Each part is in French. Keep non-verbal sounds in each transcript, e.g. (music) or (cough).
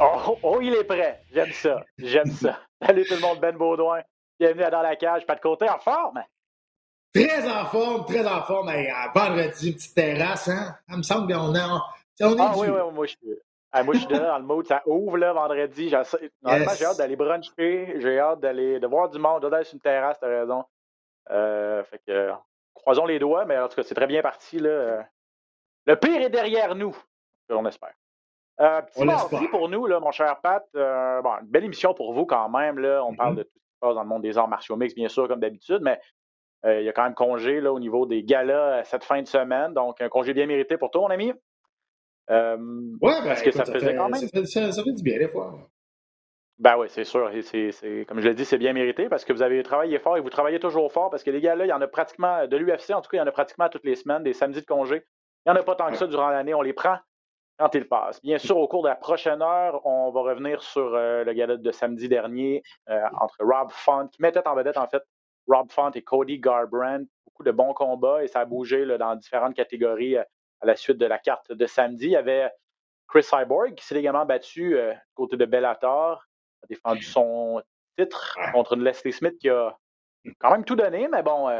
Oh, oh, il est prêt. J'aime ça. J'aime ça. (laughs) Salut tout le monde, Ben Baudouin. Bienvenue à Dans la cage. Pas de côté en forme. Très en forme, très en forme. Hey, à vendredi, une petite terrasse, hein? Ça me semble qu'on est, on, est Ah oui, oui, moi je suis. ah, moi, je suis dans le mood. Ça ouvre là, vendredi. Normalement, Yes. j'ai hâte d'aller bruncher. J'ai hâte d'aller de voir du monde. D'aller sur une terrasse, t'as raison. Euh, fait que croisons les doigts, mais en tout cas, c'est très bien parti. Là. Le pire est derrière nous. On espère. Euh, petit On mardi pour nous, là, mon cher Pat. Euh, bon, une belle émission pour vous quand même. Là. On parle de tout ce qui se passe dans le monde des arts martiaux mix, bien sûr, comme d'habitude, mais euh, il y a quand même congé là, au niveau des galas cette fin de semaine. Donc, un congé bien mérité pour toi, mon ami. Euh, Ouais, ben, Parce que écoute, ça faisait fait, quand même. Ça fait, ça- ça fait du bien, des fois. Ben oui, c'est sûr. C'est- comme je l'ai dit, c'est bien mérité parce que vous avez travaillé fort et vous travaillez toujours fort parce que les gars-là, il y en a pratiquement, de l'UFC, en tout cas, il y en a pratiquement toutes les semaines, des samedis de congé. Il n'y en a pas tant que ça durant l'année. On les prend quand ils passent. Bien sûr, au cours de la prochaine heure, on va revenir sur euh, le gala de samedi dernier euh, entre Rob Font, qui mettait en vedette, en fait, Rob Font et Cody Garbrandt. Beaucoup de bons combats et ça a bougé là, dans différentes catégories euh, à la suite de la carte de samedi. Il y avait Chris Cyborg qui s'est également battu côté de Bellator, a défendu son titre contre une Leslie Smith qui a quand même tout donné, mais bon,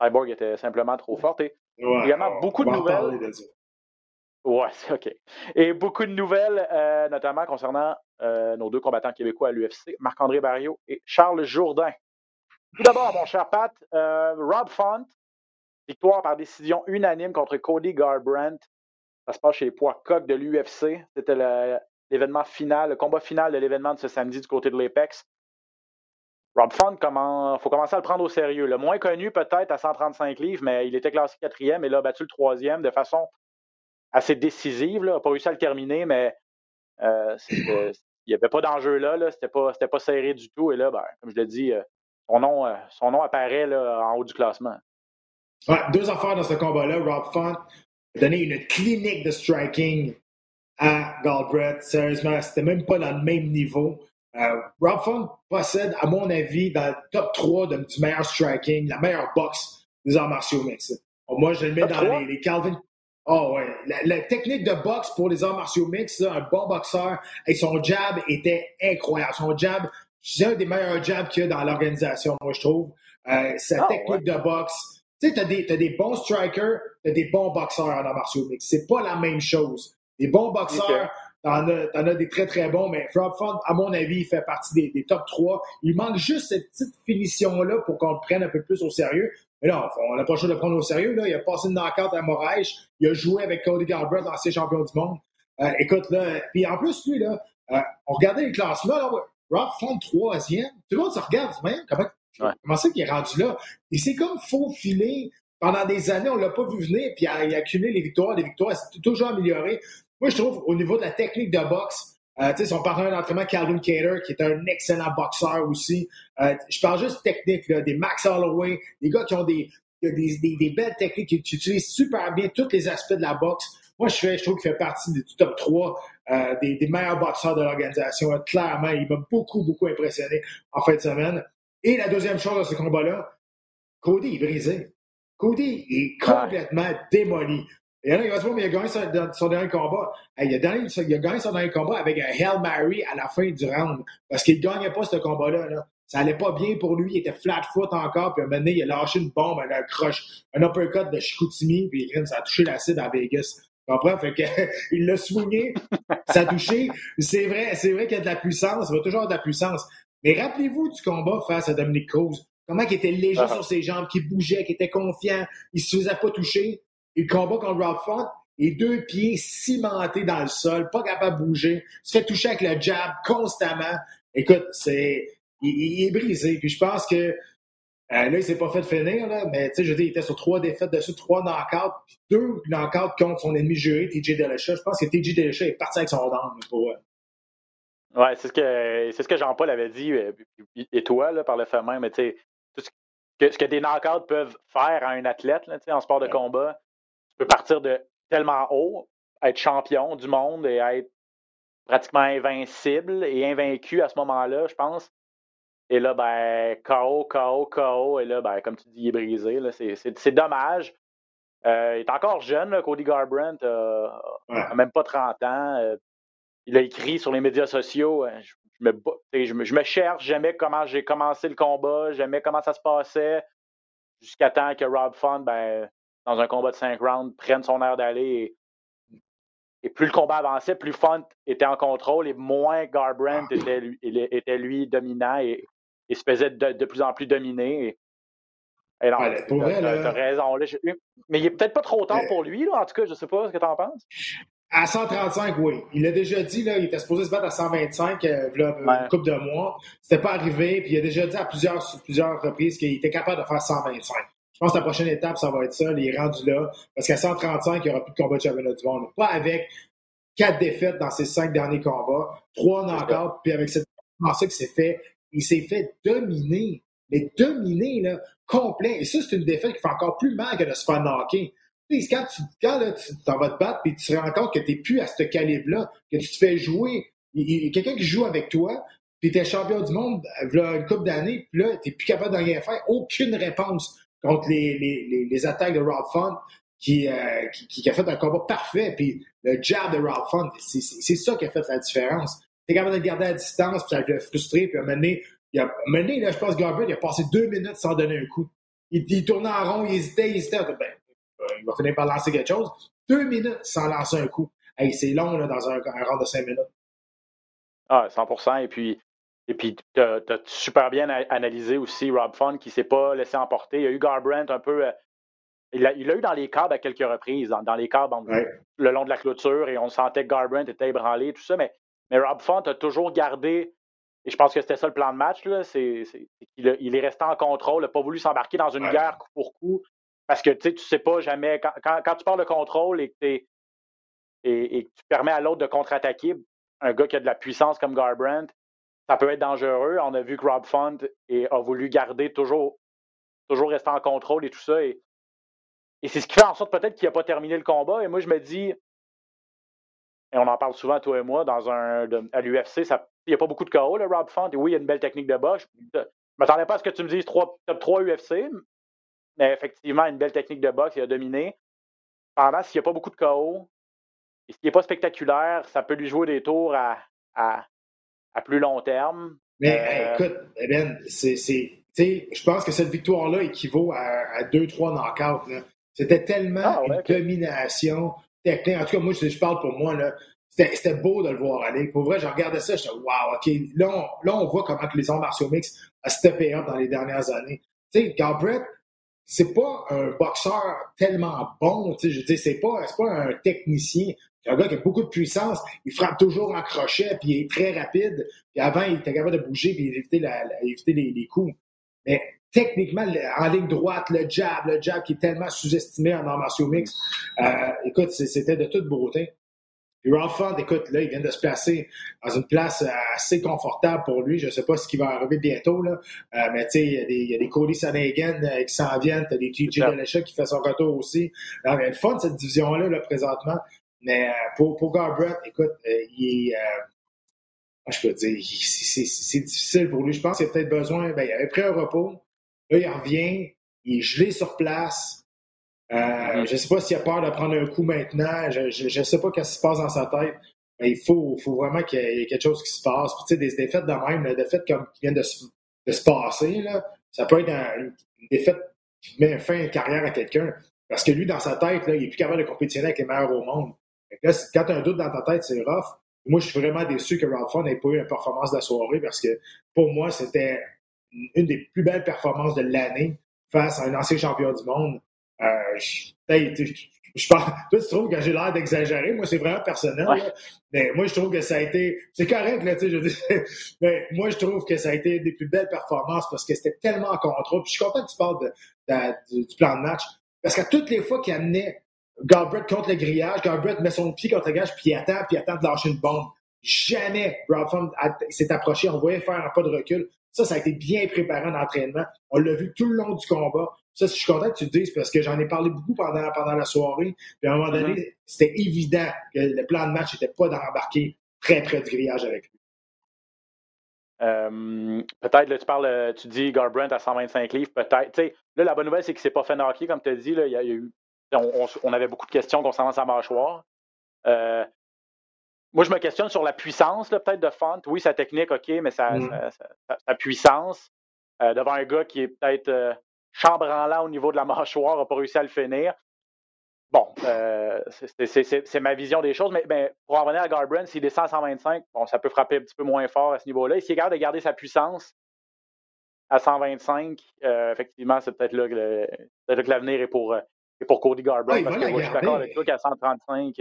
Cyborg était simplement trop forte. Et, Ouais, Également, beaucoup de nouvelles. de ouais, c'est OK. Et beaucoup de nouvelles, euh, notamment concernant euh, nos deux combattants québécois à l'UFC, Marc-André Barriot et Charles Jourdain. Tout d'abord, mon cher Pat, euh, Rob Font, victoire par décision unanime contre Cody Garbrandt. Ça se passe chez les poids coq de l'UFC. C'était l'événement final, le combat final de l'événement de ce samedi du côté de l'Apex. Rob Font, il faut commencer à le prendre au sérieux. Le moins connu peut-être à 135 livres, mais il était classé quatrième et là a battu le troisième de façon assez décisive. Il n'a pas réussi à le terminer, mais euh, (clears throat) il n'y avait pas d'enjeu là. là. C'était pas, serré du tout. Et là, ben, comme je l'ai dit, euh, son, nom, euh, son nom apparaît là, en haut du classement. Ouais, deux affaires dans ce combat-là. Rob Font a donné une clinique de striking à Galbraith. Sérieusement, c'était même pas dans le même niveau. Euh, Rob Font possède, à mon avis, dans le top 3 de- du meilleur striking, la meilleure boxe des arts martiaux mixtes. Bon, Moi, je le mets Top dans les, les Calvin. Oh ouais, la, la technique de boxe pour les arts martiaux mixtes, un bon boxeur, et son jab était incroyable. Son jab, c'est un des meilleurs jabs qu'il y a dans l'organisation, moi, je trouve. Euh, sa Ah, technique de boxe, tu sais, t'as des, des bons strikers, t'as des bons boxeurs en arts martiaux mixtes. C'est pas la même chose. Des bons boxeurs, t'en as, t'en as des très très bons, mais Rob Font, à mon avis, il fait partie des, des top 3. Il manque juste cette petite finition-là pour qu'on le prenne un peu plus au sérieux. Mais là, on n'a pas le choix de le prendre au sérieux. Là. Il a passé une knockout à Moraes. Il a joué avec Cody Garbrandt, ancien champion du monde. Euh, écoute, là, puis en plus, lui, là, euh, on regardait les classements, là, Rob Font, troisième. Tout le monde se regarde, même, comment, Ouais. comment c'est qu'il est rendu là? Et c'est comme faufilé. Pendant des années, on l'a pas vu venir, puis il a, il a accumulé les victoires, les victoires, c'est toujours amélioré. Moi, je trouve, au niveau de la technique de boxe, euh, tu sais, son partenaire d'entraînement, Calvin Cater, qui est un excellent boxeur aussi. Euh, je parle juste technique, là, des Max Holloway, des gars qui ont des, des, des, des belles techniques, qui, qui utilisent super bien tous les aspects de la boxe. Moi, je, fais, je trouve qu'il fait partie du top 3 euh, des, des meilleurs boxeurs de l'organisation. Clairement, il m'a beaucoup, beaucoup impressionné en fin de semaine. Et la deuxième chose dans ce combat-là, Cody est brisé. Cody est complètement démoli. Il y en a qui vont se dire, mais il a gagné son, son dernier combat. Il, a gagné, il a gagné son dernier combat avec un Hail Mary à la fin du round. Parce qu'il ne gagnait pas ce combat-là. Là. Ça allait pas bien pour lui. Il était flat foot encore. Puis à un moment donné, il a lâché une bombe, un croche, un uppercut de Chicoutimi. Puis ça a touché l'acide à Vegas. Tu comprends? Fait que, (laughs) il l'a swingé. ça a touché. C'est vrai, c'est vrai qu'il y a de la puissance. Il va toujours avoir de la puissance. Mais rappelez-vous du combat face à Dominique Cruz. Comment il était léger Ah. sur ses jambes, qu'il bougeait, qu'il était confiant. Il se faisait pas toucher. Et le combat contre Rob Font, les deux pieds cimentés dans le sol, pas capable de bouger, se fait toucher avec le jab constamment. Écoute, c'est il, il est brisé. Puis je pense que là, il s'est pas fait finir, là, mais tu sais, je dis, il était sur trois défaites dessus, trois knockouts, puis deux knockouts contre son ennemi juré, TJ Delechat. Je pense que TJ Delechat est parti avec son dame pour. Ouais, c'est ce que c'est ce que Jean-Paul avait dit, et toi, là, par le fait même, mais tu sais, ce que, ce que des knockouts peuvent faire à un athlète là, en sport de combat, peux partir de tellement haut, être champion du monde et être pratiquement invincible et invaincu à ce moment-là, je pense. Et là, ben, KO, KO, KO. Et là, ben, comme tu dis, il est brisé. C'est dommage. Euh, il est encore jeune, Cody Garbrandt. Euh, n'a même pas 30 ans. Euh, il a écrit sur les médias sociaux. Euh, je, me, je, me, je me cherche, jamais comment j'ai commencé le combat, jamais comment ça se passait. Jusqu'à temps que Rob Font, ben, dans un combat de 5 rounds, prenne son air d'aller et plus le combat avançait, plus Font était en contrôle et moins Garbrandt ah. était, lui, était lui dominant et, se faisait de, plus en plus dominer. Et, non, t'as, raison. mais il est peut-être pas trop tard pour lui, là, en tout cas, je sais pas ce que tu en penses. À 135, oui. Il a déjà dit, là, il était supposé se battre à 125 euh, une couple de mois. C'était pas arrivé, puis il a déjà dit à plusieurs, plusieurs reprises qu'il était capable de faire 125. Je pense que la prochaine étape, ça va être ça. Il est rendu là. Parce qu'à 135, il n'y aura plus de combat de championnat du monde. Pas avec quatre défaites dans ses cinq derniers combats, trois knockouts, puis avec cette ça qu'il s'est fait, il s'est fait dominer. Mais dominer, là, complet. Et ça, c'est une défaite qui fait encore plus mal que de se faire knocker. Quand tu quand, là, tu t'en vas te battre, puis tu te rends compte que tu n'es plus à ce calibre-là, que tu te fais jouer. Il y a quelqu'un qui joue avec toi, puis tu es champion du monde là, une couple d'années, puis là, tu n'es plus capable de rien faire. Aucune réponse contre les, les, les, attaques de Rob Font, qui, euh, qui, qui, a fait un combat parfait. Puis le jab de Rob Font, c'est ça qui a fait la différence. T'es capable de le garder à distance, puis ça l'a frustré, puis à il a, mené, là, je pense Garber, il a passé deux minutes sans donner un coup. Il, il tournait en rond, il hésitait, il hésitait. Ben, il va finir par lancer quelque chose. Deux minutes sans lancer un coup. Hey, c'est long là, dans un, un round de cinq minutes. Ah, 100% Et puis, et puis, tu as, super bien analysé aussi Rob Fun qui ne s'est pas laissé emporter. Il y a eu Garbrandt un peu. Euh, il l'a eu dans les câbles à quelques reprises, dans, les câbles le long de la clôture, et on sentait que Garbrandt était ébranlé, tout ça. Mais, mais Rob Font a toujours gardé, et je pense que c'était ça le plan de match, c'est, qu'il il est resté en contrôle, il n'a pas voulu s'embarquer dans une guerre coup pour coup. Parce que tu sais, tu sais pas jamais. Quand, tu parles de contrôle et que, et, et tu permets à l'autre de contre-attaquer, un gars qui a de la puissance comme Garbrandt, ça peut être dangereux. On a vu que Rob Font a voulu garder toujours, toujours rester en contrôle et tout ça. Et, c'est ce qui fait en sorte peut-être qu'il n'a pas terminé le combat. Et moi, je me dis, et on en parle souvent, toi et moi, dans un, à l'UFC, il n'y a pas beaucoup de KO, le Rob Font. Et oui, il y a une belle technique de boxe. Je ne m'attendais pas à ce que tu me dises top 3 UFC, mais effectivement, une belle technique de boxe, il a dominé. Pendant, s'il n'y a pas beaucoup de KO, et s'il n'est pas spectaculaire, ça peut lui jouer des tours à plus long terme. Mais euh, écoute, Ben, c'est, je pense que cette victoire-là équivaut à, deux, trois knockouts. C'était tellement ah, une domination technique. En tout cas, moi, je, parle pour moi. Là. C'était, beau de le voir aller. Pour vrai, je regardais ça, je disais, wow, OK. Là on, là, on voit comment que les arts martiaux mix a steppé up dans les dernières années. Tu sais, Galbraith, c'est pas un boxeur tellement bon. Tu sais, je dis, c'est pas, c'est pas un technicien. C'est un gars qui a beaucoup de puissance. Il frappe toujours en crochet, puis il est très rapide. Puis avant, il était capable de bouger puis éviter, la, éviter les, coups. Mais techniquement, en ligne droite, le jab, le jab qui est tellement sous-estimé en arts martiaux mix, euh, écoute, c'était de toute beauté. Puis Ralph écoute, là, il vient de se placer dans une place assez confortable pour lui. Je ne sais pas ce qui va arriver bientôt, là. Euh, mais tu sais, il y, a des Cody Sanagan euh, qui s'en viennent. T'as des TJ Delechat qui fait son retour aussi. Alors, il y a le fun, cette division-là, là, présentement. Mais euh, pour, pour Garbrett, écoute, euh, il est. Euh, je peux dire, c'est difficile pour lui. Je pense qu'il a peut-être besoin. Ben, il avait pris un repos. Là, il revient. Il est gelé sur place. Mm-hmm. Je ne sais pas s'il a peur de prendre un coup maintenant. Je ne sais pas ce qui se passe dans sa tête. Mais il faut, faut vraiment qu'il y ait quelque chose qui se passe. Puis, tu sais, des défaites de même, des défaites comme qui viennent de se, de se passer, là, ça peut être une, défaite qui met fin à une carrière à quelqu'un. Parce que lui, dans sa tête, là, il est plus capable de compétitionner avec les meilleurs au monde. Là, quand tu as un doute dans ta tête, c'est rough. Moi, je suis vraiment déçu que Ralph n'ait pas eu une performance de la soirée parce que pour moi, c'était une des plus belles performances de l'année face à un ancien champion du monde. je pense, toi, tu trouves que j'ai l'air d'exagérer. Moi, c'est vraiment personnel. Mais moi, je trouve que ça a été. C'est correct, là, tu sais, je dis. (laughs) Mais moi, je trouve que ça a été des plus belles performances parce que c'était tellement en contrôle. Puis je suis content que tu parles de, du, plan de match. Parce qu'à toutes les fois qu'il amenait Galbraith contre le grillage, Galbraith met son pied contre le grillage, puis il attend, puis il attend de lâcher une bombe. Jamais Bradford s'est approché. On voyait faire un pas de recul. Ça, ça a été bien préparé en entraînement. On l'a vu tout le long du combat. Ça, je suis content que tu le dises parce que j'en ai parlé beaucoup pendant, pendant la soirée. Puis à un moment donné, mm-hmm. c'était évident que le plan de match n'était pas d'embarquer très près du grillage avec lui. Euh, peut-être, là, tu parles, tu dis Garbrandt à 125 livres, peut-être. là, la bonne nouvelle, c'est qu'il ne s'est pas fait knocker, comme tu as dit. Là, il y a, eu, on, avait beaucoup de questions concernant sa mâchoire. Euh, moi, je me questionne sur la puissance, peut-être, de Font. Oui, sa technique, OK, mais sa, mm. puissance euh, devant un gars qui est peut-être chambranlant au niveau de la (laughs) mâchoire, n'a pas réussi à le finir. Bon, euh, c'est ma vision des choses, mais ben, pour en revenir à Garbrandt, s'il descend à 125, bon, ça peut frapper un petit peu moins fort à ce niveau-là. S'il est capable de garder sa puissance à 125, euh, effectivement, c'est peut-être là que l'avenir est pour, est pour Cody Garbrandt, parce que moi, je suis d'accord avec toi qu'à 135,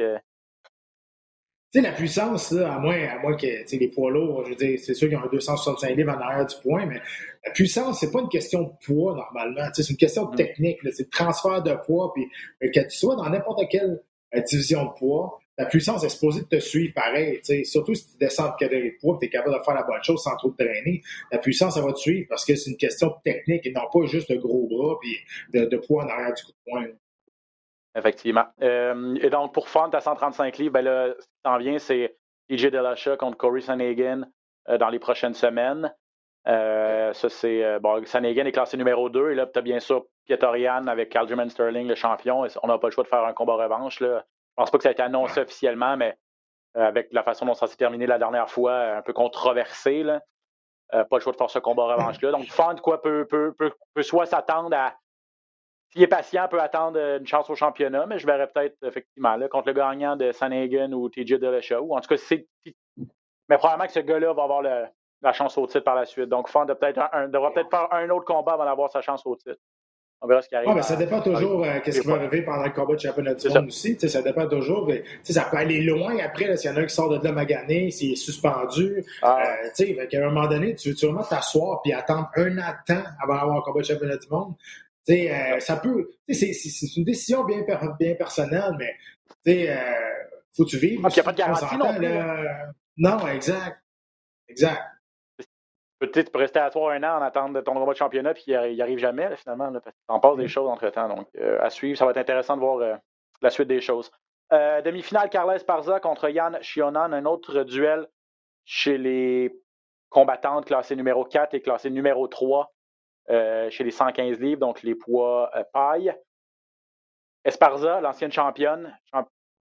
tu sais, la puissance, là, à moins, à moins que les poids lourds, je veux dire, c'est sûr qu'ils ont un 265 livres en arrière du point, mais la puissance, c'est pas une question de poids normalement. C'est une question de mm. technique. C'est de transfert de poids. Puis que tu sois dans n'importe quelle euh, division de poids, la puissance est supposée te suivre pareil. Surtout si tu descends de catégorie de poids tu es capable de faire la bonne chose sans trop te traîner. La puissance, ça va te suivre parce que c'est une question de technique et non pas juste de gros bras puis de, de poids en arrière du coup de poing. Effectivement. Euh, et donc, pour Font à 135 livres, ben là, ce qui s'en vient, c'est TJ Delasha contre Corey Sanagan euh, dans les prochaines semaines. Euh, ça, c'est. bon, Sanagan est classé numéro 2. Et là, tu as bien sûr Pietorian avec Aljamain Sterling, le champion. On n'a pas le choix de faire un combat revanche. Là. Je pense pas que ça a été annoncé officiellement, mais avec la façon dont ça s'est terminé la dernière fois, un peu controversé. Là. pas le choix de faire ce combat revanche-là. Donc, Font, quoi, peut, peut, peut, peut soit s'attendre à s'il est patient, peut attendre euh, une chance au championnat, mais je verrais peut-être effectivement là, contre le gagnant de Sanagan ou TJ Dillashaw. Ou en tout cas, c'est. Mais probablement que ce gars-là va avoir la chance au titre par la suite. Donc, Fond devra peut-être faire un autre combat avant d'avoir sa chance au titre. On verra ce qui arrive. Ah, ça dépend toujours euh, qu'est-ce qui va arriver pendant le combat de championnat du monde aussi. Ça dépend toujours. Mais, ça peut aller loin après s'il y en a un qui sort de là magané, s'il est suspendu. Ah. Euh, à un moment donné, tu veux vraiment t'asseoir et attendre un an de temps avant d'avoir un combat de championnat du monde? Euh, ça peut. C'est une décision bien, bien personnelle, mais euh, faut tu vivre. Il n'y a pas de garantie non plus. Non, exact. Exact. Peut-être tu peux rester à toi un an en attendant de ton combat de championnat puis il n'y arrive jamais, finalement, là, parce que passe des mm. choses entre-temps. Donc, euh, à suivre, ça va être intéressant de voir la suite des choses. Demi-finale, Carles Parza contre Yann Chionan, un autre duel chez les combattantes classées numéro 4 et classées numéro 3. Euh, chez les 115 livres, donc les poids euh, paille. Esparza, l'ancienne championne,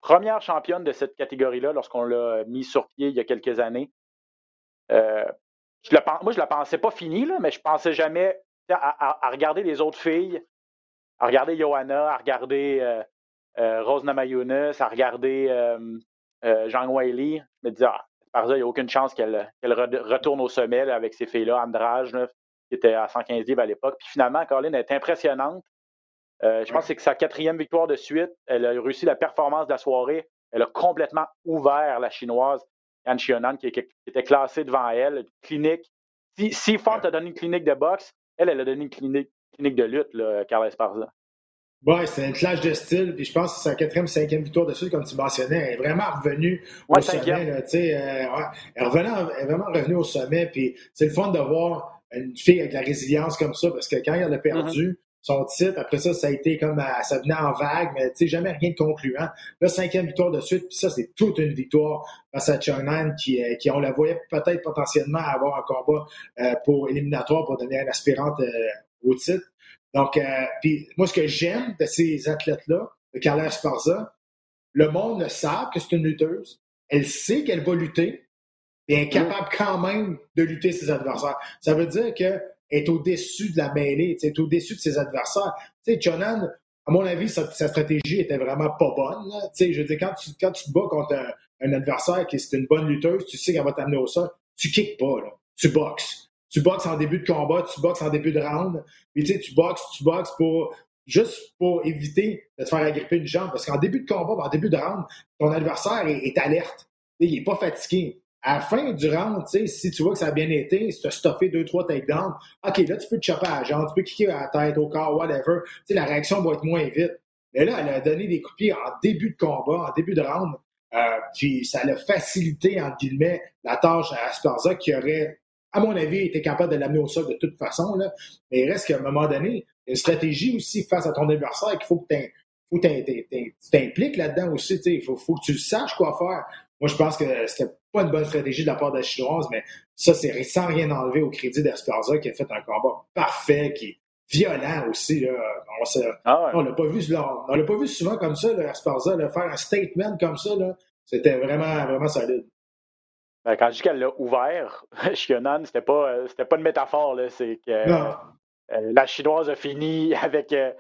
première championne de cette catégorie-là lorsqu'on l'a mis sur pied il y a quelques années. Euh, je moi, je la pensais pas finie, là, mais je pensais jamais à, regarder les autres filles, à regarder Johanna, à regarder Rose Namajunas, à regarder Jean Wiley. Je me disais, ah, Esparza, il n'y a aucune chance qu'elle retourne au sommet avec ces filles-là, Andrage, qui était à 115 livres à l'époque. Puis finalement, Caroline est impressionnante. Euh, je pense que c'est sa quatrième victoire de suite. Elle a réussi la performance de la soirée. Elle a complètement ouvert la chinoise Yan Xionan, qui, était classée devant elle. Clinique. Si, si Font a donné une clinique de boxe, elle, elle a donné une clinique, clinique de lutte, là, Carla Esparza. Oui, c'est un clash de style. Puis je pense que c'est sa quatrième, cinquième victoire de suite, comme tu mentionnais. Elle est vraiment revenue au sommet. Là, euh, elle, est vraiment, elle est vraiment revenue au sommet. Puis c'est le fun de voir une fille avec la résilience comme ça, parce que quand elle a perdu mm-hmm. son titre, après ça, ça a été comme, euh, ça venait en vague, mais tu sais, jamais rien de concluant. Là, cinquième victoire de suite, puis ça, c'est toute une victoire face à Changnan, qui, euh, qui on la voyait peut-être potentiellement avoir un combat euh, pour éliminatoire pour donner un aspirante au titre. Donc, puis moi, ce que j'aime de ces athlètes-là, de Carla Esparza, le monde le sait que c'est une lutteuse. Elle sait qu'elle va lutter est incapable quand même de lutter ses adversaires. Ça veut dire qu'elle est au-dessus de la mêlée, est au-dessus de ses adversaires. Tu sais, Jonan, à mon avis, sa, stratégie était vraiment pas bonne. Tu je veux dire, quand tu, quand tu te bats contre un, adversaire qui est une bonne lutteuse, tu sais qu'elle va t'amener au sol, tu kicks pas, là. Tu boxes. Tu boxes en début de combat, tu boxes en début de round. Puis tu sais, tu boxes, tu boxes pour juste pour éviter de te faire agripper une jambe. Parce qu'en début de combat, en début de round, ton adversaire est, alerte. il n'est pas fatigué. À la fin du round, si tu vois que ça a bien été, si tu as stoppé deux, trois takedowns, OK, là, tu peux te chopper à la jambe, tu peux kicker à la tête, au corps, whatever. la réaction va être moins vite. Mais là, elle a donné des coups de pied en début de combat, en début de round. Euh, puis ça a facilité, entre guillemets, la tâche à Asparza qui aurait, à mon avis, été capable de l'amener au sol de toute façon. Là. Mais il reste qu'à un moment donné, une stratégie aussi face à ton adversaire qu'il faut que tu t'impliques là-dedans aussi. Il faut, que tu saches quoi faire. Moi, je pense que c'était pas une bonne stratégie de la part de la Chinoise, mais ça, c'est sans rien enlever au crédit d'Esparza qui a fait un combat parfait, qui est violent aussi. Là. On ah l'a pas vu, on l'a pas vu souvent comme ça, là, Esparza, faire un statement comme ça. C'était vraiment, vraiment solide. Ben, quand je dis qu'elle l'a ouvert, (laughs) Shionan, c'était pas, euh, c'était pas une métaphore. C'est que euh, la Chinoise a fini (laughs) avec euh,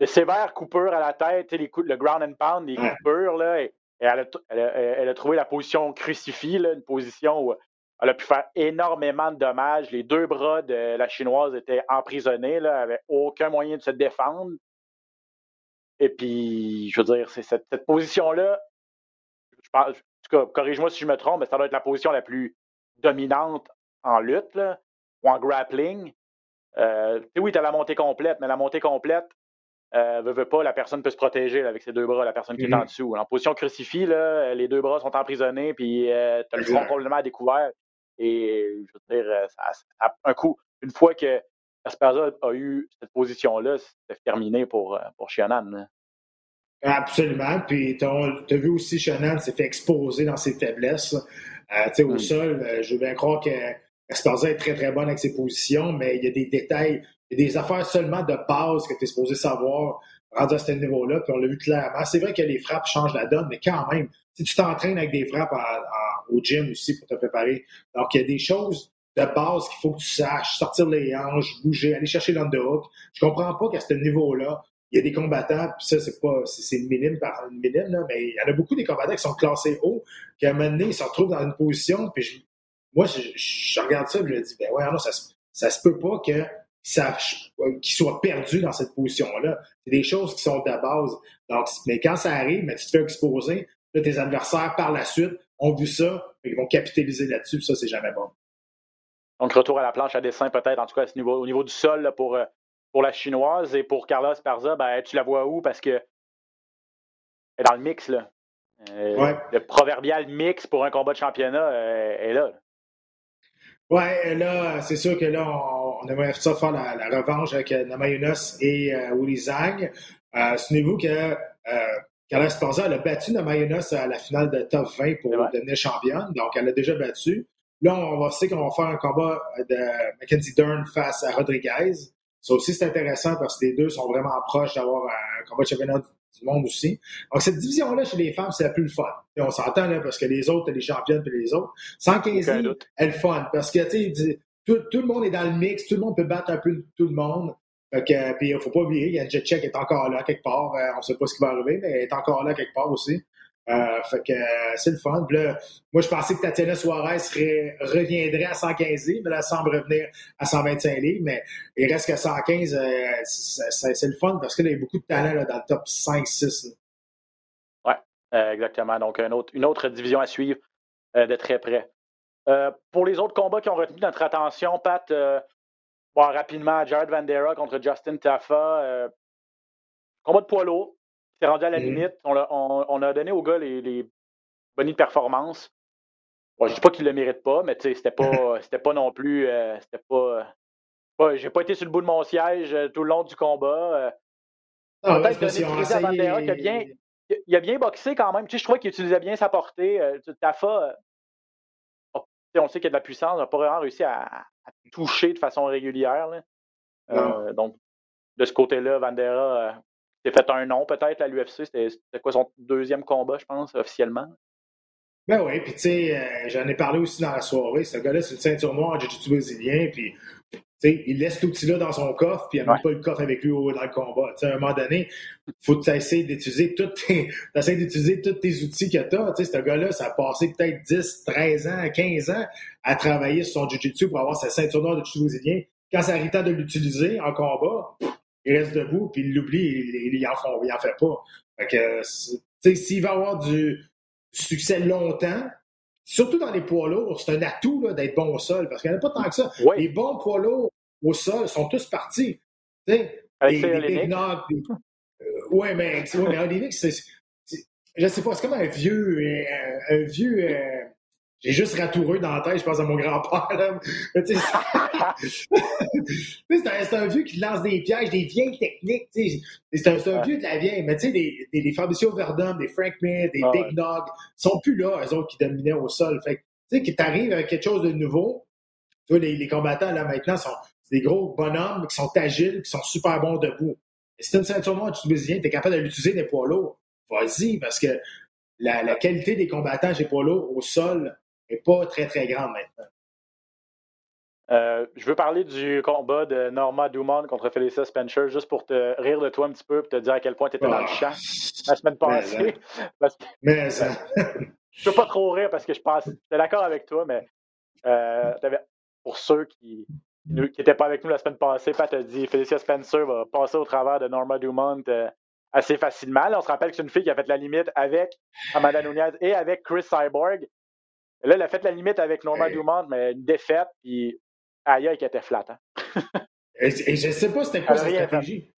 de sévères coupures à la tête, les coups, le ground and pound, les coupures. Là, et, elle, a, trouvé la position crucifie, une position où elle a pu faire énormément de dommages. Les deux bras de la Chinoise étaient emprisonnés, elle n'avait aucun moyen de se défendre. Et puis, je veux dire, c'est cette, position-là, je pense, en tout cas, corrige-moi si je me trompe, mais ça doit être la position la plus dominante en lutte ou en grappling. Euh, oui, tu as la montée complète, mais la montée complète, euh, veut, pas, la personne peut se protéger avec ses deux bras, la personne qui est en mm-hmm. dessous. En position crucifie, là, les deux bras sont emprisonnés, puis euh, tu as le front complètement à découvert. Et je veux dire, euh, ça, un coup, une fois que Asperza a eu cette position-là, c'est terminé pour, pour Absolument. Puis tu as, vu aussi Shannon s'est fait exposer dans ses faiblesses. Euh, Au mm. sol, je veux bien croire que Esparza est très, très bonne avec ses positions, mais il y a des détails, il y a des affaires seulement de base que tu es supposé savoir rendu à ce niveau-là, puis on l'a vu clairement. C'est vrai que les frappes changent la donne, mais quand même, si tu t'entraînes avec des frappes au gym aussi pour te préparer, donc il y a des choses de base qu'il faut que tu saches, sortir les hanches, bouger, aller chercher l'underhook. Je comprends pas qu'à ce niveau-là, il y a des combattants, puis ça, c'est pas, c'est minime par minime, là, mais il y en a beaucoup des combattants qui sont classés haut, qui à un moment donné, ils se retrouvent dans une position, puis moi, je, regarde ça, et je me dis, ben ouais, non, ça, ça se peut pas que qu'ils soient perdus dans cette position-là. C'est des choses qui sont de base. Donc, mais quand ça arrive, mais tu te fais exposer, là, tes adversaires par la suite ont vu ça, ils vont capitaliser là-dessus, ça, c'est jamais bon. Donc, retour à la planche à dessin, peut-être, en tout cas, ce niveau, au niveau du sol pour, euh, pour la chinoise et pour Carlos Parza, ben, tu la vois où? Parce que elle est dans le mix, là. Euh, le proverbial mix pour un combat de championnat euh, est là. Ouais, là, c'est sûr que là, on, aimerait ça faire la, revanche avec Namayunas et Willy Zhang. Souvenez-vous que Carla Esparza, elle a battu Namayunas à la finale de top 20 pour devenir championne. Donc, elle a déjà battu. Là, on va sait qu'on va faire un combat de Mackenzie Dern face à Rodriguez. Ça aussi, c'est intéressant parce que les deux sont vraiment proches d'avoir un combat de championnat du monde aussi. Donc, cette division-là chez les femmes, c'est la plus le fun. Et on s'entend là parce que les autres, les championnes puis les autres. 115 elle est fun parce que, tu sais, tout, tout, le monde est dans le mix, tout le monde peut battre un peu tout le monde. Fait que, puis il faut pas oublier, il y a Jet Check est encore là quelque part. Euh, on sait pas ce qui va arriver, mais elle est encore là quelque part aussi. Euh, fait que euh, c'est le fun. moi, je pensais que Tatiana Suarez reviendrait à 115 livres, mais elle semble revenir à 125 livres. Mais il reste qu'à 115, euh, c'est le fun parce qu'il y a beaucoup de talent dans le top 5-6. Oui, exactement. Donc, une autre, division à suivre de très près. pour les autres combats qui ont retenu notre attention, Pat, bon, rapidement, Jared Vandera contre Justin Taffa. combat de poids lourd. C'est rendu à la limite. On a, donné au gars les, les bonnes performances. je ne dis pas qu'il ne le mérite pas, mais c'était pas, (laughs) c'était pas non plus. Euh, c'était pas. j'ai pas été sur le bout de mon siège euh, tout le long du combat. Euh. Ah, Peut-être donner crédit à Bandera qui a bien. Il a bien boxé quand même. Tu sais, je crois qu'il utilisait bien sa portée. Tafa, on sait qu'il y a de la puissance, il n'a pas vraiment réussi à, toucher de façon régulière. donc, de ce côté-là, Vandera s'est fait un nom peut-être à l'UFC. C'était quoi son deuxième combat, je pense, officiellement? Ben oui, puis tu sais, euh, j'en ai parlé aussi dans la soirée. Ce gars-là, c'est une ceinture noire en jiu-jitsu brésilien, puis sais, il laisse tout outil-là dans son coffre, puis il n'a pas le coffre avec lui dans le combat. sais, à un moment donné, il faut que tu essaies d'utiliser tous tes, (laughs) d'utiliser tous tes outils que tu as. Ce gars-là, ça a passé peut-être 10, 13 ans, 15 ans à travailler sur son jiu-jitsu pour avoir sa ceinture noire de jiu-jitsu brésilien. Quand ça arrive temps de l'utiliser en combat, il reste debout, puis il l'oublie, il, il, en font, il en fait pas. Fait que, s'il va avoir du succès longtemps, surtout dans les poids lourds, c'est un atout d'être bon au sol, parce qu'il n'y en a pas tant que ça. Les bons poids lourds au sol sont tous partis. Tu sais, les, les big knocks, euh, ouais, mais, ouais, mais c'est, je sais pas, c'est comme un vieux, euh, un, vieux, euh, j'ai juste ratoureux dans la tête, je pense à mon grand-père. (laughs) c'est un, vieux qui lance des pièges, des vieilles techniques. C'est un, un, vieux de la vieille. Mais tu sais, des, des, des, Fabricio Verdun, des Frank Mir, des Big Nog, sont plus là, eux autres qui dominaient au sol. Fait tu sais, qui t'arrive avec quelque chose de nouveau. Tu vois, les, les combattants, là, maintenant, sont des gros bonhommes qui sont agiles, qui sont super bons debout. Et si t'as une ceinture noire tu tu es capable de l'utiliser des poids lourds. Vas-y, parce que la, la, qualité des combattants chez lourds au sol n'est pas très, très grande maintenant. Euh, je veux parler du combat de Norma Dumont contre Felicia Spencer, juste pour te rire de toi un petit peu et te dire à quel point tu étais dans le ah. champ la semaine passée. (laughs) Mais, ça. (laughs) je peux pas trop rire parce que je pense. J'étais d'accord avec toi, mais euh, pour ceux qui n'étaient pas avec nous la semaine passée, Pat a dit Felicia Spencer va passer au travers de Norma Dumont euh, assez facilement. on se rappelle que c'est une fille qui a fait la limite avec Amanda Nunez et avec Chris Cyborg. Là, elle a fait la limite avec Norma Dumont, mais une défaite, puis aïe, qui était flat. Hein? et, je ne sais pas c'était quoi sa stratégie.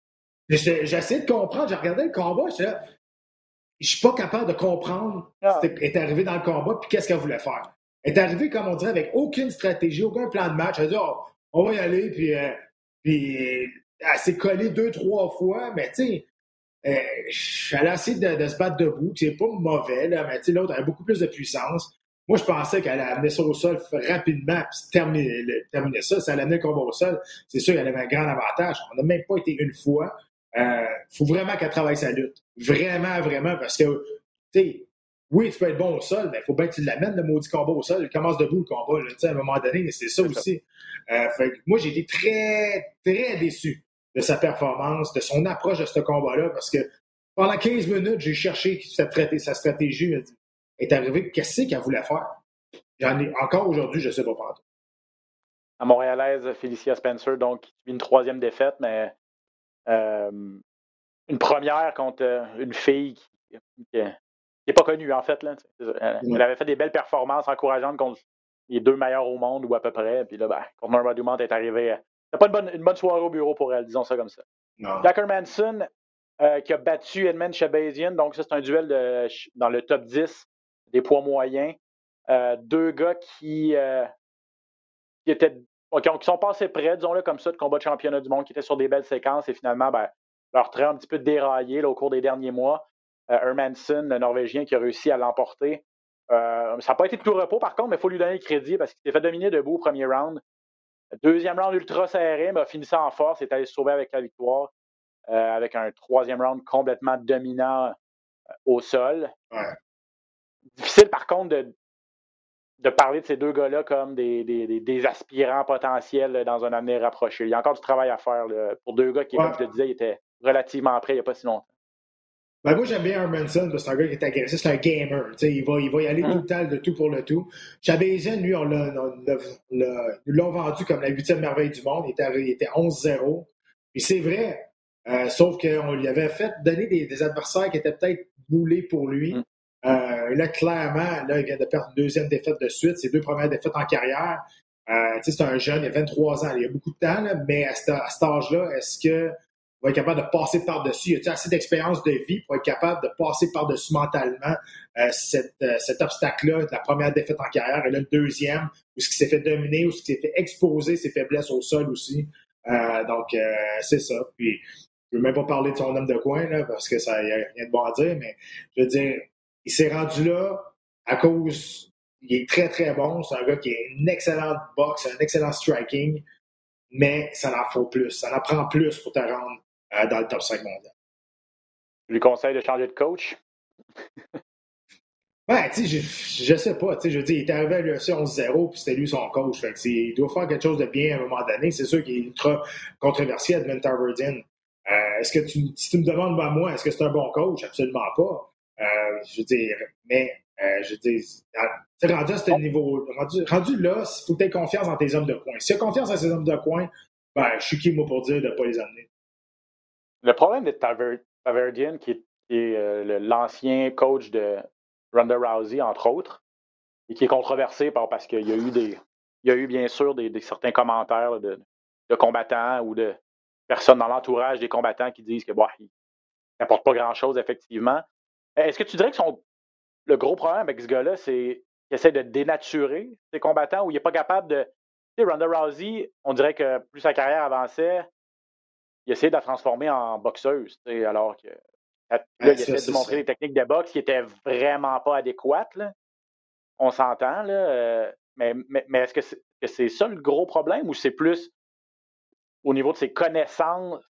J'essaie de comprendre. J'ai regardé le combat. Je ne suis pas capable de comprendre ah. ce qui est arrivé dans le combat puis qu'est-ce qu'elle voulait faire. Elle est arrivée, comme on dirait, avec aucune stratégie, aucun plan de match. Elle a dit oh, on va y aller, puis, euh, puis elle s'est collée deux, trois fois, mais tu sais, euh, elle a essayé de, de, se battre debout. C'est pas mauvais, là, mais l'autre avait beaucoup plus de puissance. Moi, je pensais qu'elle allait amener ça au sol rapidement, puis terminer, terminer ça. Si elle amenait le combat au sol, c'est sûr qu'elle avait un grand avantage. On n'a même pas été une fois. Il euh, faut vraiment qu'elle travaille sa lutte. Vraiment, vraiment, parce que, tu sais, oui, tu peux être bon au sol, mais il faut bien que tu l'amènes, le maudit combat au sol. Il commence debout, le combat, là, à un moment donné, c'est ça aussi. Euh, fait, moi, j'ai été très, très déçu de sa performance, de son approche de ce combat-là, parce que pendant 15 minutes, j'ai cherché sa, sa stratégie est arrivé, qu'est-ce qu'elle voulait faire? J'en ai encore aujourd'hui, je ne sais pas pas. À Montréalaise, Felicia Spencer, donc une troisième défaite, mais euh, une première contre euh, une fille qui n'est pas connue, en fait. Là, elle, avait fait des belles performances encourageantes contre les deux meilleurs au monde, ou à peu près. Puis là, ben, contre Norma Dumont est arrivé. C'est pas une bonne, une bonne soirée au bureau pour elle, disons ça comme ça. Jacker Manson, euh, qui a battu Edmund Shabazian. Donc, ça, c'est un duel de, dans le top 10 des poids moyens. Euh, deux gars qui, euh, étaient qui, sont passés près, disons-le comme ça, de combat de championnat du monde, qui étaient sur des belles séquences et finalement, ben, leur trait un petit peu déraillé au cours des derniers mois. Euh, Hermanson, le Norvégien, qui a réussi à l'emporter. ça n'a pas été de tout repos, par contre, mais il faut lui donner le crédit parce qu'il s'est fait dominer debout au premier round. Deuxième round ultra serré, mais a fini ça en force, est allé se sauver avec la victoire, avec un troisième round complètement dominant au sol. Difficile, par contre, de, de parler de ces deux gars-là comme des, des, des, aspirants potentiels dans un avenir rapproché. Il y a encore du travail à faire pour deux gars qui, comme je te disais, étaient relativement prêts il n'y a pas si longtemps. Ben moi, j'aime bien Hermanson, parce que c'est un gars qui est agressif, c'est un gamer. Il va, il va y aller tout le temps, de tout pour le tout. Chabazian, lui, on l'a, nous l'ont vendu comme la huitième merveille du monde. Il était, il était 11-0. Puis c'est vrai, euh, sauf qu'on lui avait fait donner des, des adversaires qui étaient peut-être moulés pour lui. Mm. Euh, là, clairement, là, il vient de perdre une deuxième défaite de suite, ses deux premières défaites en carrière. Euh, c'est un jeune, il a 23 ans, il a beaucoup de temps, mais à, cet âge-là, est-ce qu'il va être capable de passer par-dessus? Il a assez d'expérience de vie pour être capable de passer par-dessus mentalement euh, cet obstacle-là la première défaite en carrière et là, le deuxième, où ce qui s'est fait dominer, où ce qui s'est fait exposer ses faiblesses au sol aussi? donc, c'est ça. Puis, je ne veux même pas parler de son homme de coin, là, parce que ça n'y a rien de bon à dire, mais je veux dire, il s'est rendu là à cause. Il est très, très bon. C'est un gars qui a une excellente boxe, un excellent striking, mais ça en faut plus. Ça en prend plus pour te rendre euh, dans le top 5 mondial. Je lui conseille de changer de coach. (laughs) Ouais, tu sais, je, je sais pas. Tu sais, je veux dire, il est arrivé à l'UFC 11-0, puis c'était lui son coach. Fait que il doit faire quelque chose de bien à un moment donné. C'est sûr qu'il est ultra controversé, Edmund Tarverdin. Euh, est-ce que tu, si tu me demandes à moi, est-ce que c'est un bon coach? Absolument pas. Euh, je veux dire, mais euh, je dire, rendu rendu, là, il faut que tu aies confiance dans tes hommes de coin. Si tu as confiance dans ces hommes de coin, ben, je suis qui, moi, pour dire de ne pas les amener. le problème de Taverdian, qui est, euh, l'ancien coach de Ronda Rousey, entre autres, et qui est controversé parce qu'il y a eu des. Il y a eu bien sûr des, certains commentaires de, combattants ou de personnes dans l'entourage des combattants qui disent que bon, n'apporte pas grand-chose, effectivement. Est-ce que tu dirais que son, le gros problème avec ce gars-là, c'est qu'il essaie de dénaturer ses combattants ou il n'est pas capable de. Tu sais, Ronda Rousey, on dirait que plus sa carrière avançait, il essayait de la transformer en boxeuse, alors que là, il essayait de montrer des techniques de boxe qui étaient vraiment pas adéquates. On s'entend, là. Euh, mais, mais, est-ce que c'est ça le gros problème ou c'est plus au niveau de ses connaissances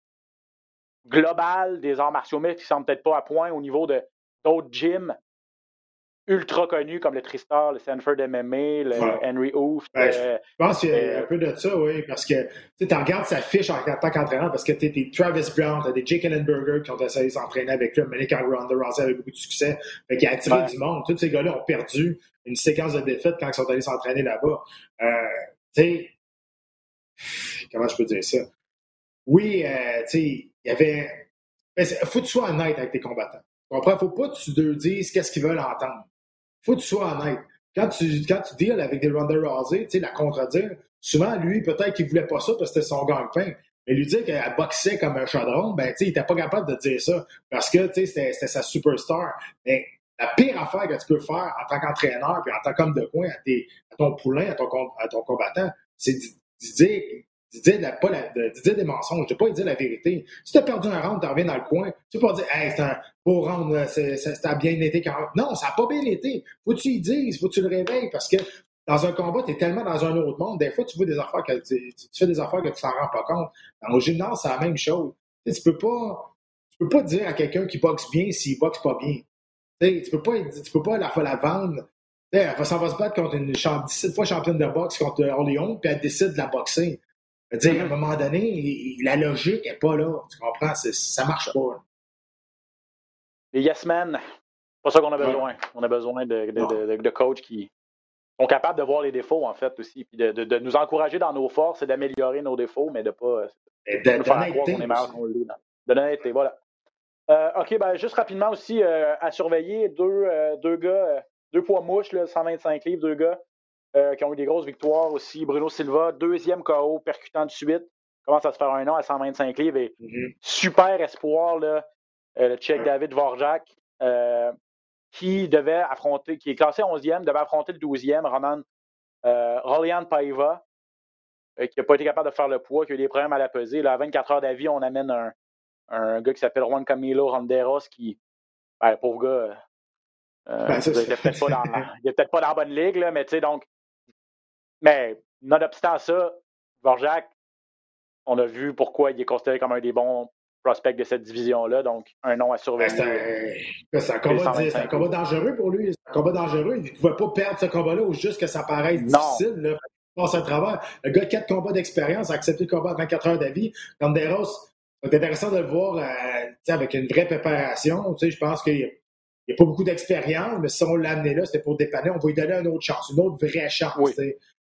globales des arts martiaux mixtes qui ne sont peut-être pas à point au niveau de d'autres gyms ultra connus comme le Tristar, le Sanford MMA, le Henry Oof. je pense qu'il y a un peu de ça, oui, parce que tu regardes sa fiche en tant qu'entraîneur, parce que tu des Travis Brown, tu as des Jake Ellenberger qui ont essayé de s'entraîner avec lui, mais quand Ronda Rousey avait beaucoup de succès, fait il a attiré du monde. Tous ces gars-là ont perdu une séquence de défaites quand ils sont allés s'entraîner là-bas. Euh, tu sais, comment je peux dire ça? Oui, euh, tu sais, il y avait. Ben, faut que tu sois honnête avec tes combattants. Comprends? Faut pas que tu leur dises qu'est-ce qu'ils veulent entendre faut que tu sois honnête. Quand tu, quand tu deals avec des Ronda Rousey, tu sais, la contredire, souvent, lui, peut-être qu'il voulait pas ça parce que c'était son gang-pain. Mais lui dire qu'elle boxait comme un chaudron, ben, tu il était pas capable de dire ça parce que, tu sais, c'était sa superstar. Mais la pire affaire que tu peux faire en tant qu'entraîneur puis en tant qu'homme de coin à ton poulain, à ton, à ton combattant, c'est de dire de dire, pas de, dire des mensonges, de pas dire la vérité. Si tu as perdu un round, tu reviens dans le coin, tu peux pas dire Hey, c'est un beau round, ça a bien été quand Non, ça n'a pas bien été. Faut que tu y dises, faut que tu le réveilles parce que dans un combat, tu es tellement dans un autre monde. Des fois, tu vois des affaires que tu, fais des affaires que tu t'en rends pas compte. Dans le gymnase, c'est la même chose. Tu, sais, peux pas tu peux pas dire à quelqu'un qui boxe bien s'il boxe pas bien. Tu, peux pas tu peux pas la fois la vendre. Tu elle va s'en se battre contre une 17 fois championne de boxe contre Orléans, puis elle décide de la boxer. Dire, à un moment donné, la logique n'est pas là. Tu comprends? Ça marche pas. Les yes men, pas ça qu'on a besoin. On a besoin de, de, de, coachs qui sont capables de voir les défauts, en fait, aussi. Puis de, nous encourager dans nos forces et d'améliorer nos défauts, mais de pas nous faire croire qu'on est meilleur qu'on l'est. De l'honnêteté, voilà. Euh, OK, ben, juste rapidement aussi, euh, à surveiller deux, euh, deux gars, deux poids mouches, là, 125 livres, deux gars euh, qui ont eu des grosses victoires aussi. Bruno Silva, deuxième KO percutant de suite. Commence à se faire un an à 125 livres et mm-hmm. super espoir, là, euh, le Tchèque David Vorjak, euh, qui devait affronter, qui est classé 11e, devait affronter le 12e, Roman Rolian Paiva, qui n'a pas été capable de faire le poids, qui a eu des problèmes à la pesée. Là, à 24 heures d'avis, on amène un, un gars qui s'appelle Juan Camilo Ronderos, qui, ben, pauvre gars, ben, il n'est peut-être pas, dans la bonne ligue, là, mais tu sais, donc, mais nonobstant ça, Vorjak, on a vu pourquoi il est considéré comme un des bons prospects de cette division-là, donc un nom à surveiller. C'est un, combat, dangereux pour lui. C'est un combat dangereux. Il ne pouvait pas perdre ce combat-là ou juste que ça paraisse difficile. Là. Passe à travers. Le gars, quatre combats d'expérience, a accepté le combat à 24 heures d'avis. Ganderos, c'est intéressant de le voir euh, avec une vraie préparation. Je pense qu'il n'y a, pas beaucoup d'expérience, mais si on l'a amené là, c'était pour dépanner. On va lui donner une autre chance, une autre vraie chance.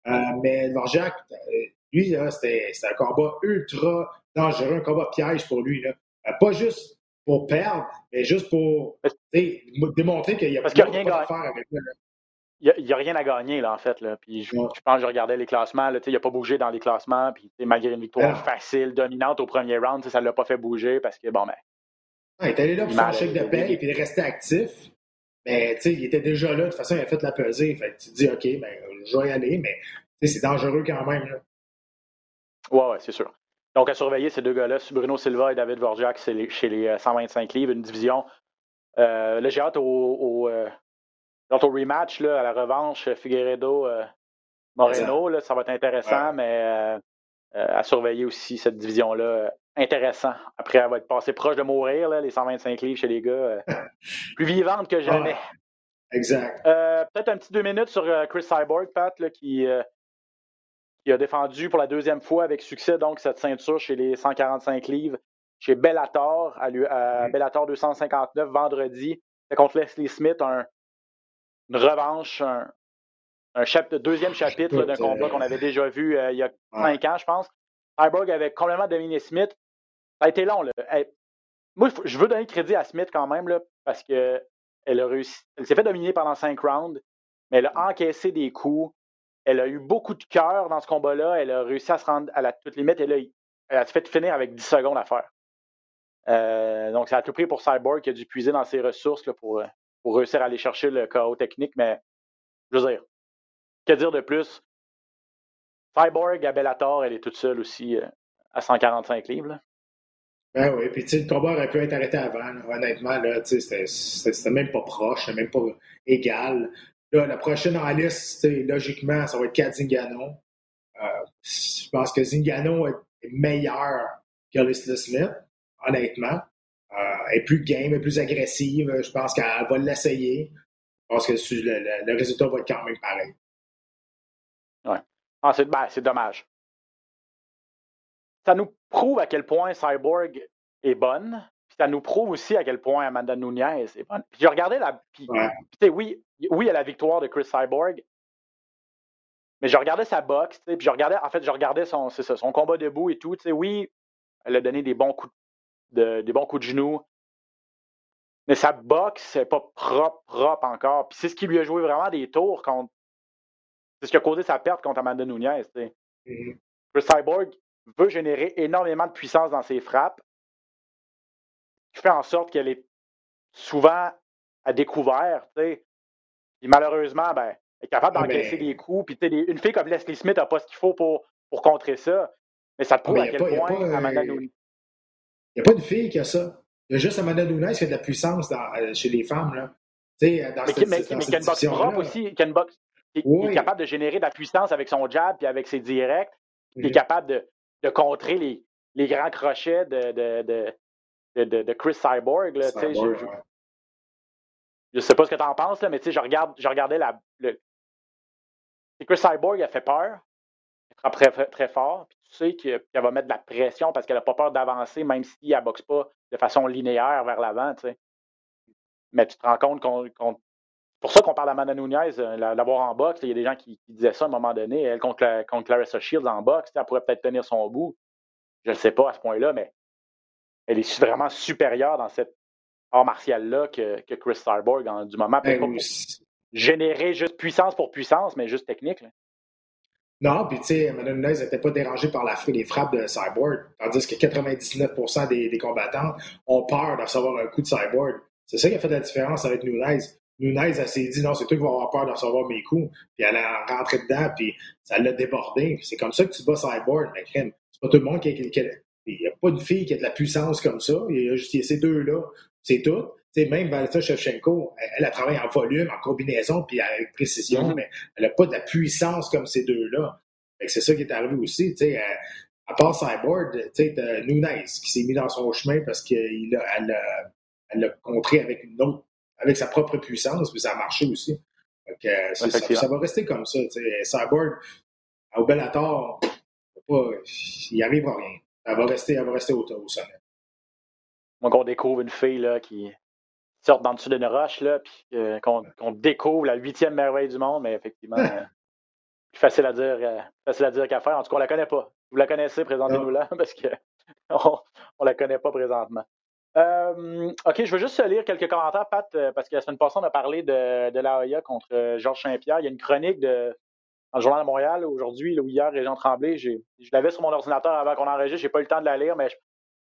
Mais Dvorak, euh, lui, c'était un combat ultra dangereux, un combat piège pour lui. Là. Euh, pas juste pour perdre, mais juste pour démontrer qu'il n'y a, pas de rien à faire avec lui. Il n'y a, rien à gagner, là, en fait. Là. Puis je, pense que je regardais les classements. Là, il n'a pas bougé dans les classements. Puis malgré une victoire ah. facile, dominante au premier round, ça ne l'a pas fait bouger parce que, bon, ben. il est allé là pour son chèque de paie et puis il est resté actif. Mais il était déjà là. De toute façon, il a fait la pesée. Fait tu te dis, OK, ben, je vais y aller, mais c'est dangereux quand même. Là. Ouais, c'est sûr. Donc, à surveiller ces deux gars-là, Bruno Silva et David Vorjak, c'est chez les 125 euh, livres, une division. Euh, là, j'ai hâte au, euh, au, rematch, là, à la revanche, Figueredo-Moreno. ça va être intéressant, mais à surveiller aussi cette division-là. intéressant. Après elle va être passé proche de mourir, là, les 125 livres chez les gars. (laughs) plus vivante que jamais. Exact. Euh, peut-être un petit deux minutes sur euh, Chris Cyborg, Pat, qui, euh, qui, a défendu pour la deuxième fois avec succès donc cette ceinture chez les 145 livres chez Bellator, à, mm. Bellator 259 vendredi. contre Leslie Smith, un, une revanche, un, un deuxième chapitre d'un combat qu'on avait déjà vu il y a cinq ans, je pense. Cyborg avait complètement dominé Smith. Ça a été long. Là. moi, je veux donner crédit à Smith quand même, là, parce que elle a réussi. Elle s'est fait dominer pendant cinq rounds, mais elle a encaissé des coups. Elle a eu beaucoup de cœur dans ce combat-là. Elle a réussi à se rendre à la toute limite. Elle a, elle a fait finir avec 10 secondes à faire. Euh, donc, ça a tout pris pour Cyborg qui a dû puiser dans ses ressources pour, pour réussir à aller chercher le chaos technique. Mais, je veux dire, que dire de plus? Cyborg à Bellator, elle est toute seule aussi euh, à 145 livres. Ben oui, puis tu sais, le combat aurait pu être arrêté avant, honnêtement, là, tu sais, c'était même pas proche, c'était même pas égal. Là, la prochaine en liste, logiquement, ça va être Kat Zingano. Euh, je pense que Zingano est meilleur que Leslie Smith, honnêtement. Euh, elle est plus game, elle est plus agressive. Je pense qu'elle va l'essayer. Je pense que le, résultat va être quand même pareil. Ouais. Ah, ben, c'est dommage ça nous prouve à quel point Cyborg est bonne. Puis ça nous prouve aussi à quel point Amanda Nunez est bonne. Puis j'ai regardé la. Puis, oui, oui, a la victoire de Chris Cyborg. Mais je regardais sa boxe, puis je regardais, en fait, je regardais son, son combat debout et tout. Oui, elle a donné des bons coups de, des bons coups de genoux. Mais sa boxe, c'est pas propre, propre encore. Puis c'est ce qui lui a joué vraiment des tours contre. C'est ce qui a causé sa perte contre Amanda Nunez. Mm-hmm. Chris Cyborg, veut générer énormément de puissance dans ses frappes, qui fait en sorte qu'elle est souvent à découvert. Et malheureusement, ben, elle est capable ah, d'encaisser des coups. Puis, une fille comme Leslie Smith n'a pas ce qu'il faut pour, pour contrer ça. Mais ça te prouve à quel point Amanda Nunes. Il n'y a pas de fille qui a ça. Il y a juste Amanda Nunes qui a de la puissance euh, chez les femmes. Là. Dans mais, mais, qui a une boxe propre aussi, qui, est capable de générer de la puissance avec son jab et avec ses directs, qui est capable de, de contrer les, les grands crochets de, de, de, de Chris Cyborg. Là, Cyborg je, je, sais pas ce que tu en penses, là, mais je, regarde, je regardais la. Le... Chris Cyborg a fait peur. Elle frappe très, très fort. Puis tu sais qu'elle va mettre de la pression parce qu'elle n'a pas peur d'avancer, même si elle ne boxe pas de façon linéaire vers l'avant. Mais tu te rends compte qu'on pour ça qu'on parle d'Amanda Nunez, euh, l'avoir en boxe. Il y a des gens qui, disaient ça à un moment donné. Elle contre, contre Clarissa Shields en boxe, elle pourrait peut-être tenir son bout. Je ne sais pas à ce point-là, mais elle est vraiment supérieure dans cette art martial-là que, Chris Cyborg en, du moment. Ben, générer juste puissance pour puissance, mais juste technique. Non, puis tu sais, Amanda Nunez n'était pas dérangée par la, les frappes de Cyborg, tandis que 99% des, des combattants ont peur de recevoir un coup de Cyborg. C'est ça qui a fait la différence avec Nunez. Nunez, elle s'est dit, non, c'est toi qui vas avoir peur de recevoir mes coups. Puis elle a rentré dedans, puis ça l'a débordé. C'est comme ça que tu bats Cyborg, mais c'est pas tout le monde qui a... il n'y a pas de fille qui a de la puissance comme ça. Il y a juste ces deux-là. C'est tout. sais, même Valeta Shevchenko, elle, a travaillé en volume, en combinaison, puis avec précision, mm-hmm. mais elle n'a pas de la puissance comme ces deux-là. C'est ça qui est arrivé aussi. sais, à part Cyborg, Nunez qui s'est mis dans son chemin parce qu'elle l'a contré avec une autre avec sa propre puissance, puis ça a marché aussi. Donc, ça, va rester comme ça. Cyborg, au Bellator, il arrive à rien. Elle va rester, elle va rester au, au sommet. Moi, qu'on découvre une fille là, qui sort dans le dessus d'une roche, là, puis euh, qu'on découvre la huitième merveille du monde, mais effectivement, (laughs) euh, plus facile à dire, euh, facile à dire qu'à faire. En tout cas, on la connaît pas. Vous la connaissez, présentez-nous là, (laughs) parce qu'on on, la connaît pas présentement. Euh, OK, je veux juste lire quelques commentaires, Pat, euh, parce que la semaine passée, on a parlé de, de l'AOIA contre euh, Georges Saint-Pierre. Il y a une chronique de, dans le Journal de Montréal aujourd'hui, ou hier, Régent Tremblay. Je l'avais sur mon ordinateur avant qu'on enregistre. J'ai pas eu le temps de la lire, mais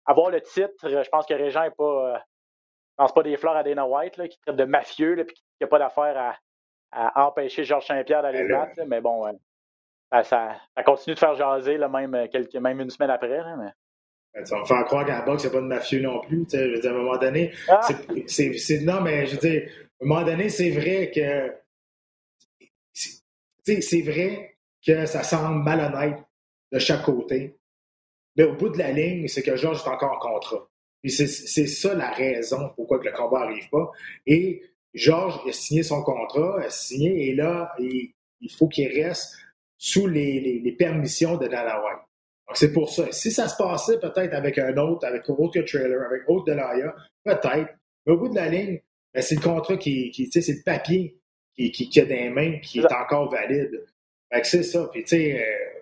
avoir le titre, je pense que Régent n'est pas. pense pas des fleurs à Dana White, là, qui traite de mafieux, et qui n'a pas d'affaire à, empêcher Georges Saint-Pierre d'aller battre. mais bon, ça, ça, continue de faire jaser, là, même, quelques, même une semaine après. mais... Ben, ça va me faire croire qu'à la boxe, il n'y a pas de mafieux non plus. Je veux dire, à un moment donné, ah! c'est, non, mais je veux dire, à un moment donné, c'est vrai que c'est vrai que ça semble malhonnête de chaque côté. Mais au bout de la ligne, c'est que Georges est encore en contrat. c'est, ça la raison pourquoi que le combat n'arrive pas. Et Georges a signé son contrat, a signé, et là, il, faut qu'il reste sous les, permissions de Dana White. Donc, c'est pour ça. Si ça se passait peut-être avec un autre, avec autre que Trailer, avec autre Delaya, peut-être. Mais au bout de la ligne, ben, c'est le contrat qui, qui c'est le papier qui, qui, a des mains qui est encore valide. Fait que c'est ça. Puis, tu sais, euh,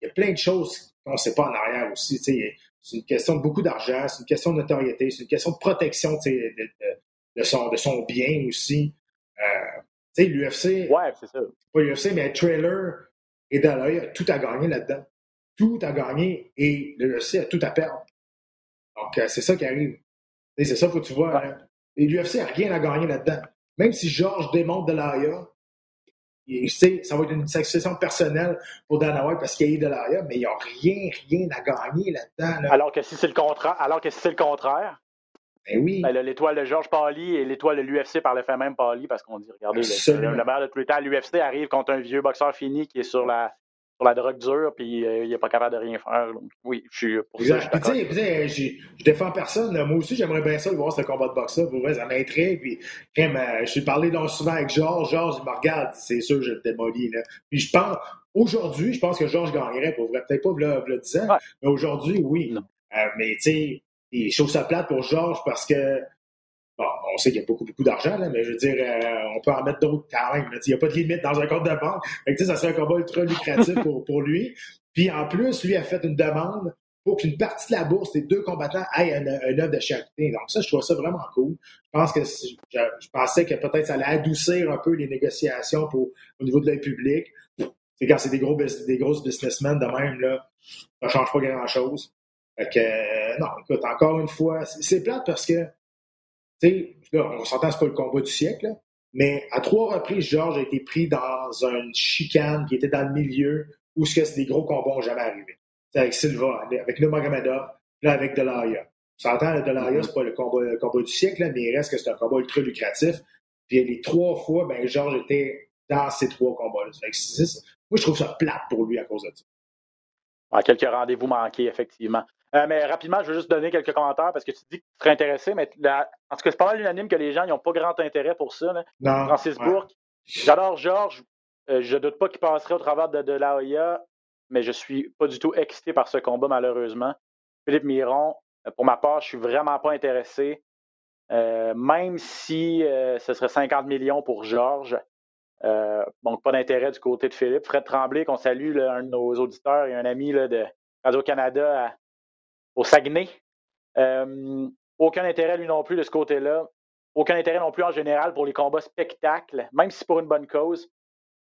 il y a plein de choses qu'on ne sait pas en arrière aussi. Tu sais, c'est une question de beaucoup d'argent, c'est une question de notoriété, c'est une question de protection de, de, son, de son bien aussi. Euh, tu sais, l'UFC. Ouais, c'est ça. Pas l'UFC, mais Trailer et Daloy, tout a gagné là-dedans. Tout a gagné et l'UFC a tout à perdre. Donc, euh, c'est ça qui arrive. C'est ça, faut que tu vois. Hein. Et l'UFC n'a rien à gagner là-dedans. Même si Georges démonte de l'AIA, ça va être une succession personnelle pour Dana White parce qu'il y a eu de l'AIA, mais il n'y a rien, rien à gagner là-dedans. Alors que si c'est le contraire, alors que si c'est le contraire, ben oui. Ben, l'étoile de Georges Pali et l'étoile de l'UFC par le fait même Pali, parce qu'on dit, regardez, le, le, meilleur de tous les temps, l'UFC arrive contre un vieux boxeur fini qui est sur la, sur la drogue dure, puis euh, il n'est pas capable de rien faire. Donc, oui, je suis pour ça. Je, sais, je défends personne. Moi aussi, j'aimerais bien ça voir ce combat de boxe-là. Pour vrai, ça m'intrigue. Puis, quand euh, je suis parlé donc souvent avec Georges. Georges, il me regarde, c'est sûr, je le démolis. Là. Puis, je pense, aujourd'hui, je pense que Georges gagnerait, pour vrai. Peut-être pas le, le 10 ans, mais aujourd'hui, oui. Euh, mais, tu sais, je trouve ça plate pour Georges parce que Bon, on sait qu'il y a beaucoup, beaucoup d'argent, mais je veux dire, euh, on peut en mettre d'autres quand même. Il n'y a pas de limite dans un compte de banque. ça serait un combat ultra lucratif pour, pour lui. Puis en plus, lui a fait une demande pour qu'une partie de la bourse des deux combattants aille un, un œuvre de charité. Donc ça, je trouve ça vraiment cool. Je pense que je, pensais que peut-être ça allait adoucir un peu les négociations pour, au niveau de l'œil public. C'est quand c'est des gros des grosses businessmen de même, là, ça change pas grand-chose. Fait que, euh, non, écoute, encore une fois, c'est plate parce que sais, on s'entend, c'est pas le combat du siècle, mais à trois reprises, Georges a été pris dans une chicane qui était dans le milieu où ce que c'est des gros combats n'ont jamais arrivé. C'est avec Silva, avec Nurmagomedov, là avec Delaya. On s'entend, Delaya, mm-hmm. c'est pas le combat, le combat du siècle, mais il reste que c'est un combat ultra lucratif. Puis les trois fois, ben, Georges était dans ces trois combats-là. Moi, je trouve ça plate pour lui à cause de ça. Ah, quelques rendez-vous manqués, effectivement. Euh, mais rapidement, je veux juste donner quelques commentaires parce que tu dis que tu serais intéressé, mais en tout cas, c'est pas mal unanime que les gens n'ont pas grand intérêt pour ça. Non, Francis Bourque, j'adore Georges. Je euh, je doute pas qu'il passerait au travers de, de l'AOIA, mais je suis pas du tout excité par ce combat, malheureusement. Philippe Miron, euh, pour ma part, je suis vraiment pas intéressé. même si ce serait 50 millions pour Georges. donc, pas d'intérêt du côté de Philippe. Fred Tremblay, qu'on salue, un de nos auditeurs et un ami de Radio-Canada au Saguenay. Euh, aucun intérêt, lui non plus, de ce côté-là. Aucun intérêt non plus en général pour les combats spectacles, même si pour une bonne cause.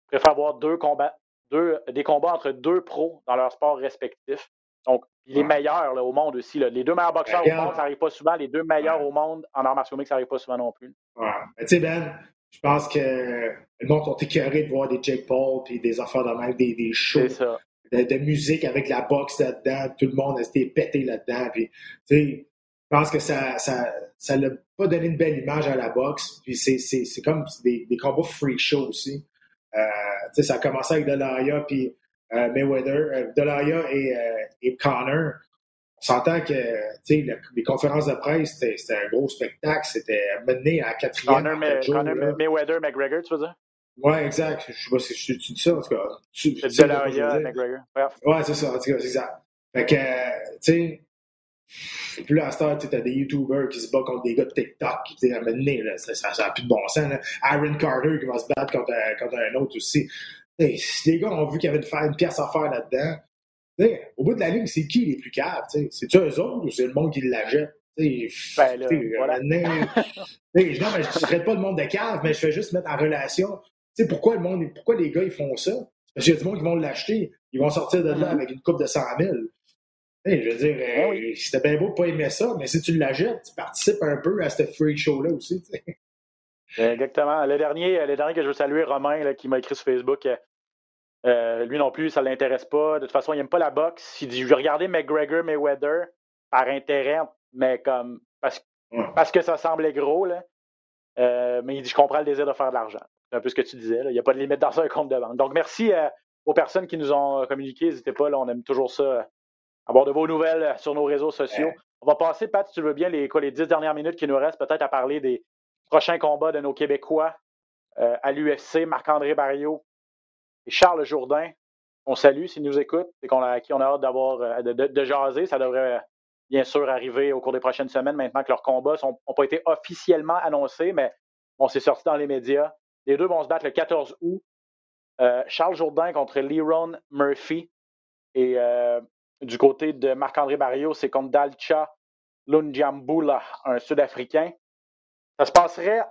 Je préfère avoir deux combats, deux, des combats entre deux pros dans leur sport respectif. Donc, les meilleurs au monde aussi. Les deux meilleurs boxeurs au monde, ça n'arrive pas souvent. Les deux meilleurs au monde en arts martiaux mixtes, ça n'arrive pas souvent non plus. Ouais. Tu sais, Ben, je pense que le monde sont écœurés de voir des Jake Paul et des affaires de même, des, des shows de, musique avec la boxe là-dedans. Tout le monde a été pété là-dedans. Puis, je pense que ça ça ça l'a pas donné une belle image à la boxe. Puis c'est, c'est, c'est comme des, des combats free show aussi. Euh, ça a commencé avec Delaya puis euh, Mayweather, euh, Delaya et, euh, et Connor. On s'entend que les conférences de presse, c'était, c'était un gros spectacle. C'était mené à quatrième. Connor, May, Connor Mayweather, McGregor, tu veux dire? Oui, exact. Je sais pas si tu dis ça, en tout cas. C'est de McGregor. Ouais, c'est ça, en tout cas, c'est exact. Fait que, tu sais, là, à cette heure, tu as des YouTubers qui se battent contre des gars de TikTok, qui t'es amené, là, ça n'a plus de bon sens. Là. Aaron Carter qui va se battre contre, contre un autre aussi. les gars ont vu qu'il y avait de faire une pièce à faire là-dedans. au bout de la ligne, c'est qui les plus caves? C'est-tu eux autres ou c'est le monde qui l'achète? Ben là, voilà. non, mais je ne traite pas le monde de cave, mais je fais juste mettre en relation sais, pourquoi le monde, pourquoi les gars ils font ça? Parce qu'il y a du monde qui vont l'acheter, ils vont sortir de là mm-hmm. avec une coupe de 100 000. je veux dire, ben euh, c'était bien beau de pas aimer ça, mais si tu l'achètes, tu participes un peu à ce freak show-là aussi. Exactement. Le dernier, le dernier que je veux saluer, Romain, qui m'a écrit sur Facebook, euh, lui non plus, ça ne l'intéresse pas. De toute façon, il n'aime pas la boxe. Il dit Je vais regarder McGregor, Mayweather par intérêt, mais comme parce, parce que ça semblait gros. Là. Euh, mais il dit Je comprends le désir de faire de l'argent un peu ce que tu disais. Il n'y a pas de limite dans un compte de banque. Donc, merci euh, aux personnes qui nous ont euh, communiqué. N'hésitez pas, là, on aime toujours ça, euh, avoir de vos nouvelles sur nos réseaux sociaux. On va passer, Pat, si tu veux bien, les, les dix dernières minutes qui nous restent, peut-être à parler des prochains combats de nos Québécois à l'UFC, Marc-André Barriot et Charles Jourdain. On salue s'ils nous écoutent et qu'on a, qui on a hâte d'avoir de, jaser. Ça devrait bien sûr arriver au cours des prochaines semaines maintenant que leurs combats n'ont pas été officiellement annoncés, mais on s'est sorti dans les médias. Les deux vont se battre le 14 août. Euh, Charles Jourdain contre Leron Murphy. Et euh, du côté de Marc-André Barrio, c'est contre Dalcha Lunjambula, un Sud-Africain. Ça se passerait,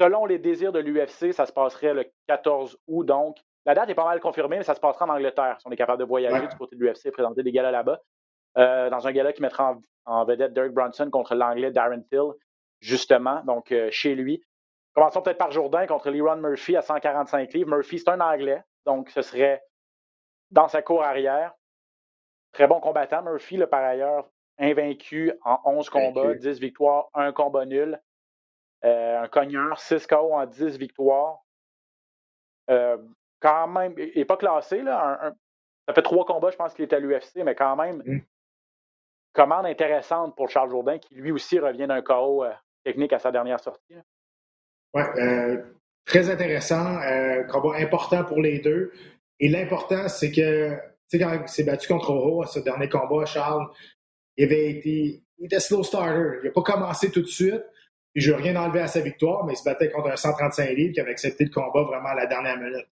selon les désirs de l'UFC, ça se passerait le 14 août, donc. La date est pas mal confirmée, mais ça se passera en Angleterre. Si on est capable de voyager du côté de l'UFC, présenter des galas là-bas. Euh, dans un gala qui mettra en, vedette Derek Brunson contre l'anglais Darren Till, justement, donc euh, chez lui. Commençons peut-être par Jourdain contre Leron Murphy à 145 livres. Murphy, c'est un anglais, donc ce serait dans sa cour arrière. Très bon combattant, Murphy, là, par ailleurs, invaincu en 11 combats, 10 victoires, 1 combat nul. Euh, un cogneur, 6 KO en 10 victoires. Euh, quand même, il n'est pas classé. Là, ça fait trois combats, je pense qu'il est à l'UFC, mais quand même, mmh. commande intéressante pour Charles Jourdain, qui lui aussi revient d'un KO euh, technique à sa dernière sortie. Oui, très intéressant. combat important pour les deux. Et l'important, c'est que, tu sais, quand il s'est battu contre Oro à ce dernier combat, Charles, il avait été, il était slow starter. Il n'a pas commencé tout de suite. Puis je veux rien enlever à sa victoire, mais il se battait contre un 135 livres qui avait accepté le combat vraiment à la dernière minute.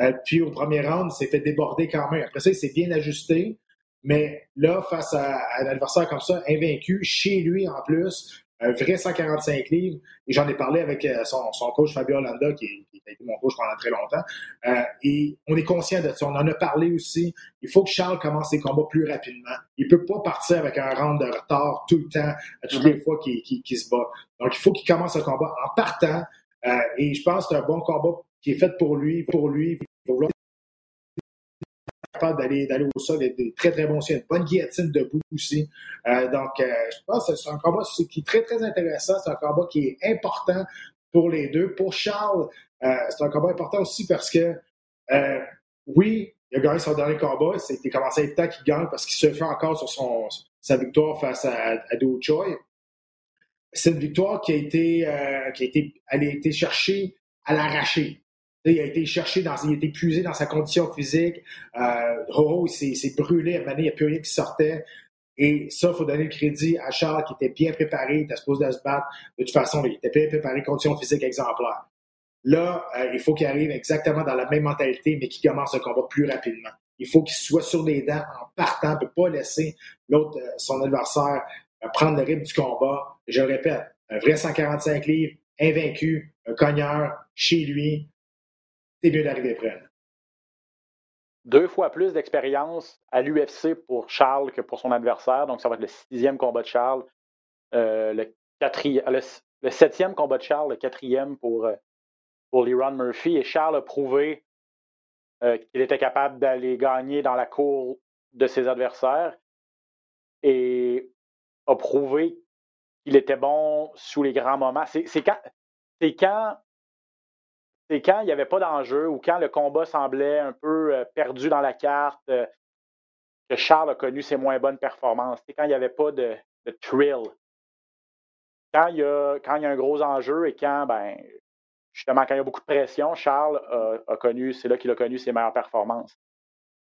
Euh, puis au premier round, il s'est fait déborder quand même. Après ça, il s'est bien ajusté. Mais là, face à, un adversaire comme ça, invaincu, chez lui en plus, un vrai 145 livres. Et j'en ai parlé avec euh, son, coach Fabio Hollanda, qui, a été mon coach pendant très longtemps. Euh, et on est conscient de ça. On en a parlé aussi. Il faut que Charles commence ses combats plus rapidement. Il peut pas partir avec un round de retard tout le temps, à toutes les fois qu'il se bat. Donc, il faut qu'il commence le combat en partant. Euh, et je pense que c'est un bon combat qui est fait pour lui, pour lui. D'aller au sol, des très très bons signes, une bonne guillotine debout aussi. Euh, donc, euh, je pense que c'est un combat qui est très très intéressant, c'est un combat qui est important pour les deux. Pour Charles, euh, c'est un combat important aussi parce que oui, il a gagné son dernier combat, c'était commencé à être temps qu'il gagne parce qu'il se fait encore sur son sa victoire face à, à Do Choi. C'est une victoire qui a été, qui a été, elle a été cherchée à l'arracher. Il a été cherché, dans, il a été épuisé dans sa condition physique. Euh, Roro, il s'est brûlé. À un il n'y a plus rien qui sortait. Et ça, il faut donner le crédit à Charles qui était bien préparé, il était supposé se battre. De toute façon, il était bien préparé, condition physique exemplaire. Là, euh, il faut qu'il arrive exactement dans la même mentalité, mais qu'il commence le combat plus rapidement. Il faut qu'il soit sur les dents en partant, ne peut pas laisser l'autre, euh, son adversaire, euh, prendre le rythme du combat. Je le répète, un vrai 145 livres, invaincu, un cogneur, chez lui, c'est mieux d'arriver près. Deux fois plus d'expérience à l'UFC pour Charles que pour son adversaire. Donc, ça va être le sixième combat de Charles. Euh, le, le, septième combat de Charles, le quatrième pour, euh, pour Leron Murphy. Et Charles a prouvé euh, qu'il était capable d'aller gagner dans la cour de ses adversaires et a prouvé qu'il était bon sous les grands moments. C'est quand, quand c'est quand il n'y avait pas d'enjeu ou quand le combat semblait un peu euh, perdu dans la carte, euh, que Charles a connu ses moins bonnes performances. C'est quand il n'y avait pas de, thrill. Quand il, y a, quand il y a un gros enjeu et quand, ben, justement, quand il y a beaucoup de pression, Charles a, connu, c'est là qu'il a connu ses meilleures performances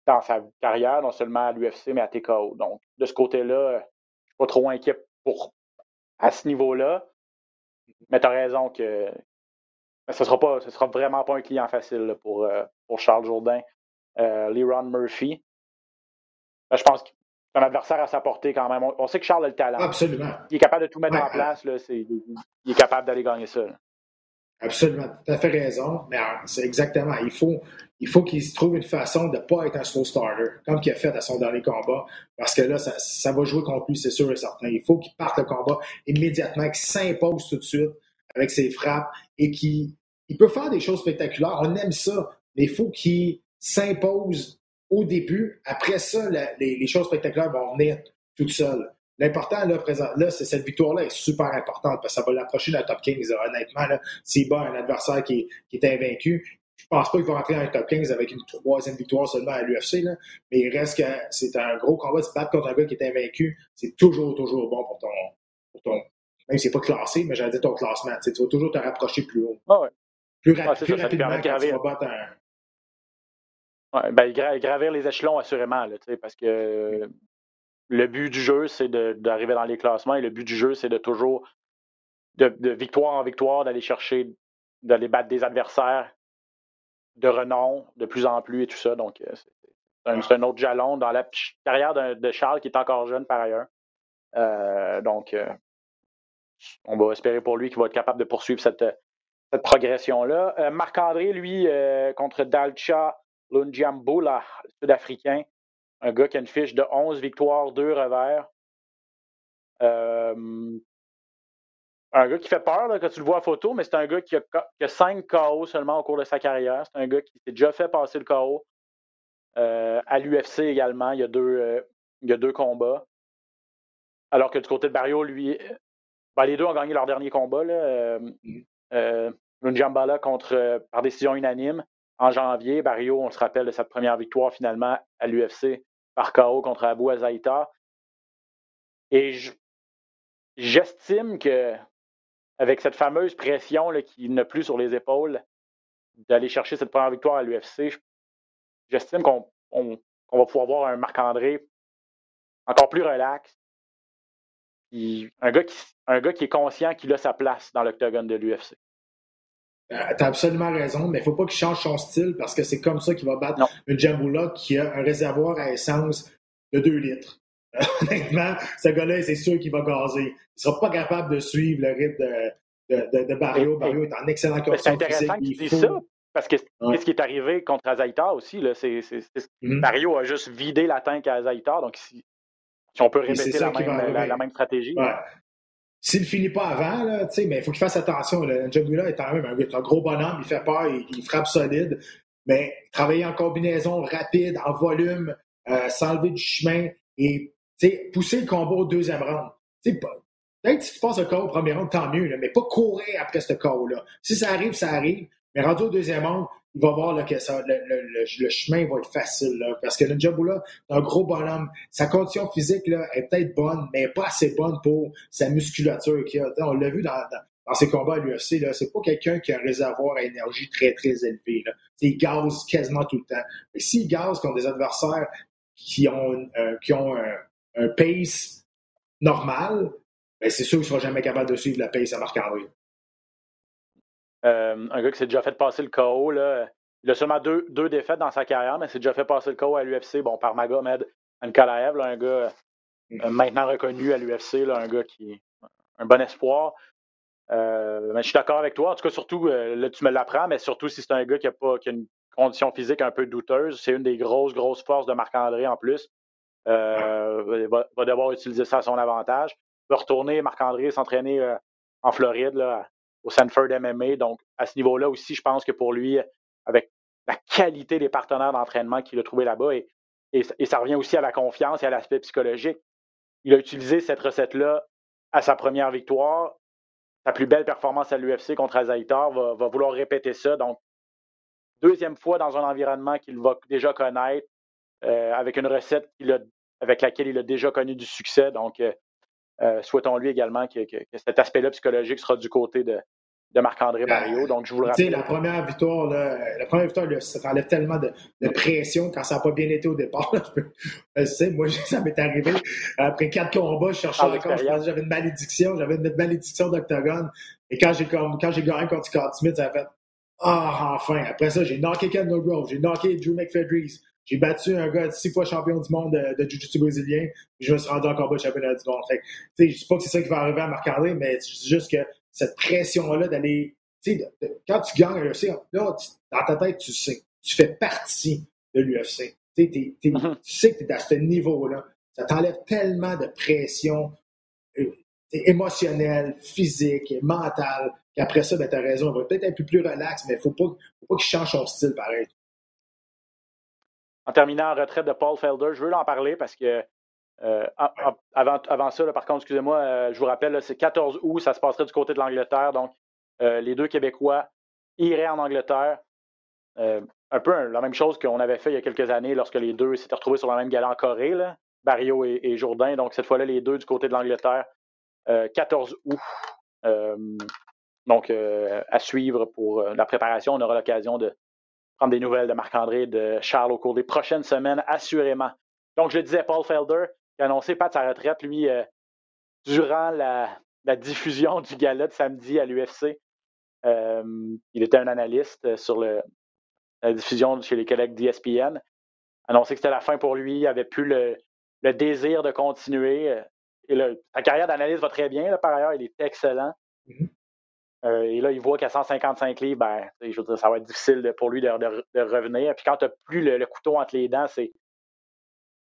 dans sa carrière, non seulement à l'UFC, mais à TKO. Donc, de ce côté-là, je ne suis pas trop inquiet pour à ce niveau-là. Mais tu as raison que ce sera pas, ce sera vraiment pas un client facile pour, euh, pour Charles Jourdain. Euh, Leron Murphy. Ben, je pense qu'un adversaire à sa portée quand même. On, sait que Charles a le talent. Absolument. Il est capable de tout mettre en place. Là, il est capable d'aller gagner ça. Absolument, tu as fait raison, mais euh, c'est exactement. Il faut, il faut qu'il se trouve une façon de ne pas être un slow starter, comme qu'il a fait à son dernier combat, parce que là, ça, ça va jouer contre lui, c'est sûr et certain. Il faut qu'il parte le combat immédiatement, qu'il s'impose tout de suite, avec ses frappes et qui il peut faire des choses spectaculaires. On aime ça, mais il faut qu'il s'impose au début. Après ça, les, choses spectaculaires vont venir toutes seules. L'important, là, présent, là, c'est cette victoire-là est super importante parce que ça va l'approcher d'un top 15. Honnêtement, s'il bat un adversaire qui, est invaincu, je pense pas qu'il va rentrer dans un top 15 avec une troisième victoire seulement à l'UFC, mais il reste que c'est un gros combat de se battre contre un gars qui est invaincu. C'est toujours, toujours bon pour ton, pour ton même si c'est pas classé, mais j'allais dire ton classement. Tu, vas toujours te rapprocher plus haut. Ah ouais. Plus, rapidement ben, gravir les échelons, assurément, là, parce que le but du jeu, c'est d'arriver dans les classements et le but du jeu, c'est de toujours, de, victoire en victoire, d'aller chercher, d'aller battre des adversaires de renom de plus en plus et tout ça. Donc, euh, c'est un, autre jalon dans la carrière de Charles qui est encore jeune par ailleurs. donc, on va espérer pour lui qu'il va être capable de poursuivre cette, progression-là. Marc-André, lui, contre Dalcha Lunjambula, sud-africain, un gars qui a une fiche de 11 victoires, 2 revers. Euh, un gars qui fait peur quand tu le vois en photo, mais c'est un gars qui a, qui 5 KO seulement au cours de sa carrière. C'est un gars qui s'est déjà fait passer le KO. Euh, à l'UFC également, il y, a deux, euh, a deux combats. Alors que du côté de Barrio, lui, ben, les deux ont gagné leur dernier combat. Là, contre, par décision unanime en janvier. Barrio, on se rappelle de sa première victoire finalement à l'UFC par KO contre Abu Azaïta. Et j'estime que avec cette fameuse pression qui n'a plus sur les épaules d'aller chercher cette première victoire à l'UFC, j'estime qu'on va pouvoir voir un Marc-André encore plus relax. Un gars, qui, un gars qui est conscient qu'il a sa place dans l'octogone de l'UFC. Euh, t'as absolument raison, mais il ne faut pas qu'il change son style parce que c'est comme ça qu'il va battre une Jamboula qui a un réservoir à essence de 2 litres. (laughs) honnêtement, ce gars-là, c'est sûr qu'il va gazer. Il ne sera pas capable de suivre le rythme de, de, Barrio. Barrio est en excellent condition C'est intéressant qu'il dise ça. Parce que ce qui est arrivé contre Azaïtar aussi, là, c'est, mm-hmm. Barrio a juste vidé la tank à Azaïtar. Donc, si, on peut répéter la même, la, même, stratégie. S'il ne finit pas avant, là, mais il faut qu'il fasse attention. Là. Jagula est quand même un, gros bonhomme, il fait peur, il, frappe solide. Mais travailler en combinaison rapide, en volume, euh, s'enlever du chemin et pousser le combat au deuxième round. Peut-être si tu passes le KO au premier round, tant mieux, mais pas courir après ce KO-là. Si ça arrive, ça arrive. Mais rendu au deuxième round, il va voir là, que ça, le, chemin va être facile. Là, parce que le Jabula, un gros bonhomme. Sa condition physique là, est peut-être bonne, mais pas assez bonne pour sa musculature qu'il a. On l'a vu dans, dans, ses combats à l'UFC. C'est pas quelqu'un qui a un réservoir à énergie très, très élevé. Là. Il gaze quasiment tout le temps. S'il gaze contre des adversaires qui ont, euh, qui ont un, pace normal, ben c'est sûr qu'il ne sera jamais capable de suivre la pace à Marc-André. Euh, un gars qui s'est déjà fait passer le KO. Là. Il a seulement deux, deux défaites dans sa carrière, mais s'est déjà fait passer le KO à l'UFC. Bon, par Magomed Ankalaev, un gars euh, maintenant reconnu à l'UFC, un gars qui est un bon espoir. Euh, mais je suis d'accord avec toi. En tout cas, surtout, là, tu me l'apprends, mais surtout si c'est un gars qui a, pas, qui a une condition physique un peu douteuse. C'est une des grosses, grosses forces de Marc-André en plus. il va, devoir utiliser ça à son avantage. Il va retourner, Marc-André, s'entraîner en Floride, là, au Sanford MMA. Donc, à ce niveau-là aussi, je pense que pour lui, avec la qualité des partenaires d'entraînement qu'il a trouvé là-bas, et, ça revient aussi à la confiance et à l'aspect psychologique. Il a utilisé cette recette-là à sa première victoire. Sa plus belle performance à l'UFC contre Azaitar va, vouloir répéter ça. Donc, deuxième fois dans un environnement qu'il va déjà connaître, euh, avec une recette avec laquelle il a déjà connu du succès. Donc, euh, souhaitons-lui également que, cet aspect-là psychologique sera du côté de, Marc-André Barrio. Donc, je vous le rappelle. La première victoire, la première victoire, ça t'enlève tellement de, pression quand ça n'a pas bien été au départ. je sais, moi, (laughs) ça m'est arrivé. Après quatre combats, je cherchais encore, je pensais j'avais une malédiction, j'avais une malédiction d'octogone. Et quand j'ai quand j'ai gagné contre Scott Smith, ça a fait Ah, enfin! Après ça, j'ai knocké Ken Grove, j'ai knocké Drew McFedries, j'ai battu un gars six fois champion du monde de, de Jiu-Jitsu brésilien, je me suis rendu en combat de championnat du monde. Fait je ne dis pas que c'est ça qui va arriver à Marc-André, mais c'est juste que cette pression-là d'aller. Quand tu gagnes l'UFC, là, dans ta tête, tu sais. Tu fais partie de l'UFC. Mm-hmm. Tu sais que tu es à ce niveau-là. Ça t'enlève tellement de pression euh, émotionnelle, physique, mentale, qu'après ça, ben, tu as raison. On va peut-être être un peu plus relax, mais il ne faut pas, faut pas qu'il change son style pareil en terminant en retraite de Paul Felder. Je veux en parler parce que euh, avant, ça, par contre, excusez-moi, euh, je vous rappelle, c'est 14 août, ça se passerait du côté de l'Angleterre. Donc, euh, les deux Québécois iraient en Angleterre. un peu la même chose qu'on avait fait il y a quelques années lorsque les deux s'étaient retrouvés sur la même gala en Corée, Barrio et, Jourdain. Donc, cette fois-là, les deux du côté de l'Angleterre. 14 août. donc, à suivre pour la préparation. On aura l'occasion de, prendre des nouvelles de Marc-André, de Charles au cours des prochaines semaines, assurément. Donc, je le disais, Paul Felder, qui a annoncé pas de sa retraite, lui, euh, durant la, diffusion du gala de samedi à l'UFC. Euh, il était un analyste sur le, la diffusion chez les collègues d'ESPN. annoncé que c'était la fin pour lui. Il n'avait plus le, désir de continuer. Sa carrière d'analyste va très bien, par ailleurs, il est excellent. Mm-hmm. Euh, et là, il voit qu'à 155 livres, ben, je veux dire, ça va être difficile pour lui de, revenir. Puis quand tu n'as plus le, couteau entre les dents, c'est.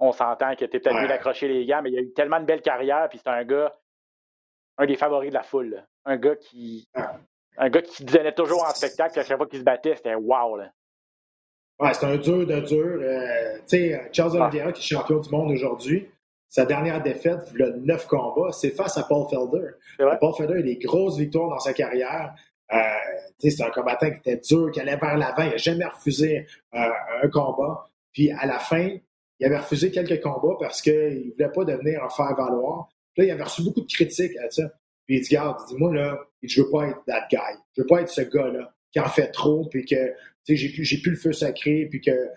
On s'entend que tu es peut-être mieux d'accrocher les gars, mais il a eu tellement de belles carrières, puis c'est un gars, un des favoris de la foule. Un gars qui. Un gars qui donnait toujours en spectacle à chaque fois qu'il se battait, c'était wow. Là. Ouais, c'est un dur de dur. Euh, tu sais, Charles Oliveira, qui est champion du monde aujourd'hui, sa dernière défaite, le neuf combats, c'est face à Paul Felder. Paul Felder a des grosses victoires dans sa carrière. Euh, c'est un combattant qui était dur, qui allait vers l'avant. Il n'a jamais refusé euh, un combat. Puis à la fin, il avait refusé quelques combats parce qu'il ne voulait pas devenir en faire valoir. Là, il avait reçu beaucoup de critiques à ça. Puis il dit, garde, dis moi là, je veux pas être that guy. Je veux pas être ce gars-là qui en fait trop, puis que j'ai plus, le feu sacré, puis que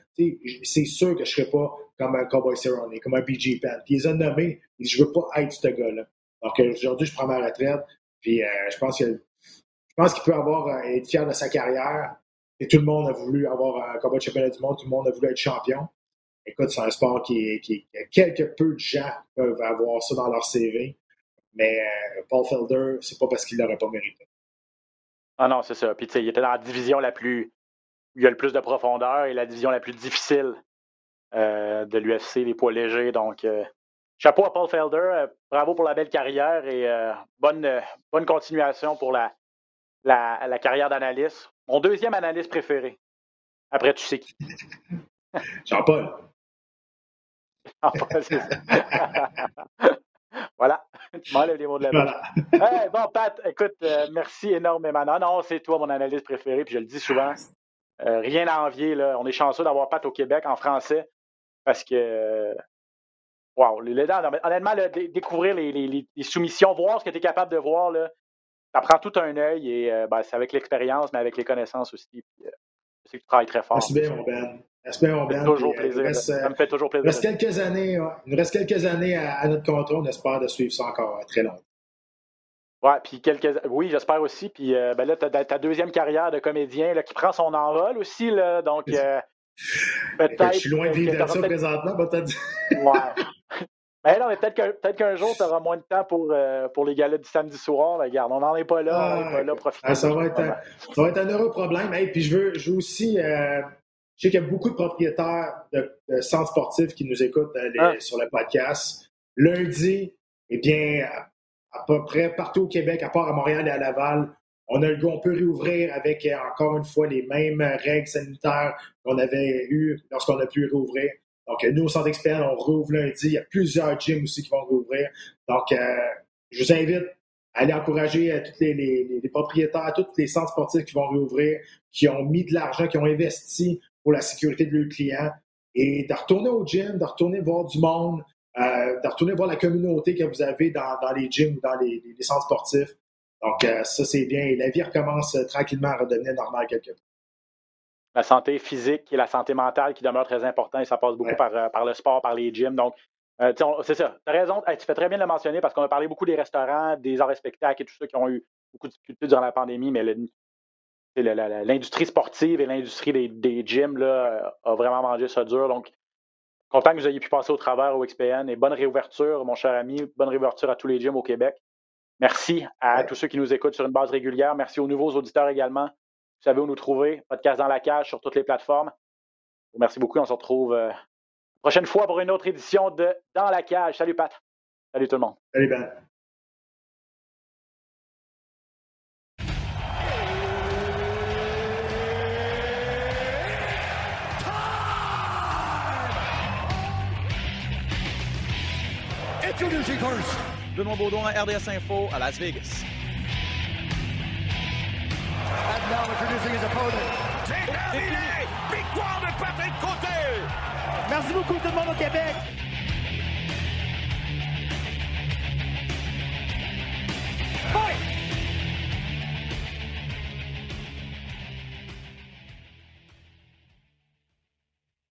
c'est sûr que je serais pas comme un Cowboy Cerrone, comme un BG Penn. Puis ils ont nommé, dit, je veux pas être ce gars-là. Donc aujourd'hui, je prends ma retraite, puis euh, je pense je pense qu'il peut avoir euh, être fier de sa carrière. Et tout le monde a voulu avoir un combat de championnat du monde, tout le monde a voulu être champion. Écoute, c'est un sport qui, qui, quelque peu de gens peuvent avoir ça dans leur CV. Mais euh, Paul Felder, c'est pas parce qu'il l'aurait pas mérité. Ah non, c'est ça. Puis tu sais, il était dans la division la plus. Il y a le plus de profondeur et la division la plus difficile euh, de l'UFC, les poids légers. Donc, euh, chapeau à Paul Felder. bravo pour la belle carrière et bonne, bonne continuation pour la, la, la carrière d'analyste. Mon deuxième analyste préféré. Après, tu sais qui. Jean-Paul. Jean-Paul, c'est ça. (laughs) Voilà, tu m'enlèves les mots de la bouche. bon, Pat, écoute, euh, merci énormément. Non, non, c'est toi mon analyste préféré, puis je le dis souvent. Euh, rien à envier, là. On est chanceux d'avoir Pat au Québec en français parce que. Wow, honnêtement, découvrir les, soumissions, voir ce que tu es capable de voir, là, ça prend tout un œil et euh, ben, c'est avec l'expérience, mais avec les connaissances aussi. Puis, je sais que tu travailles très fort. Merci bien, mon Ben. Espérons bien. Toujours plaisir. ça me fait toujours plaisir. Il reste quelques années, il nous reste quelques années à, notre contrôle. On espère de suivre ça encore euh, très longtemps. Ouais, puis quelques. Oui, j'espère aussi. Puis euh, ben là, tu as ta deuxième carrière de comédien là, qui prend son envol aussi. Là, donc, euh, peut-être. Je suis loin de vivre ça présentement, peut-être. ouais. Mais (laughs) non, mais peut-être qu'un jour, tu auras moins de temps pour, pour les galas du samedi soir. regarde, on n'en est pas là. on n'est pas là. Ah, ça, va être un, ça va être un heureux problème. Et puis je veux, je veux aussi je sais qu'il y a beaucoup de propriétaires de, centres sportifs qui nous écoutent euh, ah. sur le podcast. Lundi, eh bien, à, peu près partout au Québec, à part à Montréal et à Laval, on a le on peut réouvrir avec euh, encore une fois les mêmes règles sanitaires qu'on avait eues lorsqu'on a pu réouvrir. Donc, nous, au Centre Expert, on rouvre lundi. Il y a plusieurs gyms aussi qui vont rouvrir. Donc, euh, je vous invite à aller encourager tous les, propriétaires, tous les centres sportifs qui vont réouvrir, qui ont mis de l'argent, qui ont investi pour la sécurité de leurs clients et de retourner au gym, de retourner voir du monde, euh, de retourner voir la communauté que vous avez dans, les gyms ou dans les, centres sportifs. Donc, euh, ça, c'est bien. Et la vie recommence euh, tranquillement à redevenir normale quelque part. La santé physique et la santé mentale qui demeurent très importantes et ça passe beaucoup par, par, le sport, par les gyms. Donc, c'est ça. Tu as raison. tu fais très bien de le mentionner parce qu'on a parlé beaucoup des restaurants, des arts et spectacles et tout ça qui ont eu beaucoup de difficultés durant la pandémie, mais l'industrie sportive et l'industrie des, des, gyms là, a vraiment mangé ça dur. Donc, content que vous ayez pu passer au travers au XPN et bonne réouverture, mon cher ami. Bonne réouverture à tous les gyms au Québec. Merci à tous ceux qui nous écoutent sur une base régulière. Merci aux nouveaux auditeurs également. Vous savez où nous trouver. Podcast dans la cage sur toutes les plateformes. Merci beaucoup. On se retrouve euh, la prochaine fois pour une autre édition de Dans la cage. Salut Pat. Salut tout le monde. Salut to the Seekers. Benoît Baudouin, RDS Info à Las Vegas. And now introducing his opponent. C'est terminé! Victoire de Patrick Côté! Merci beaucoup tout le monde au Québec! Fight!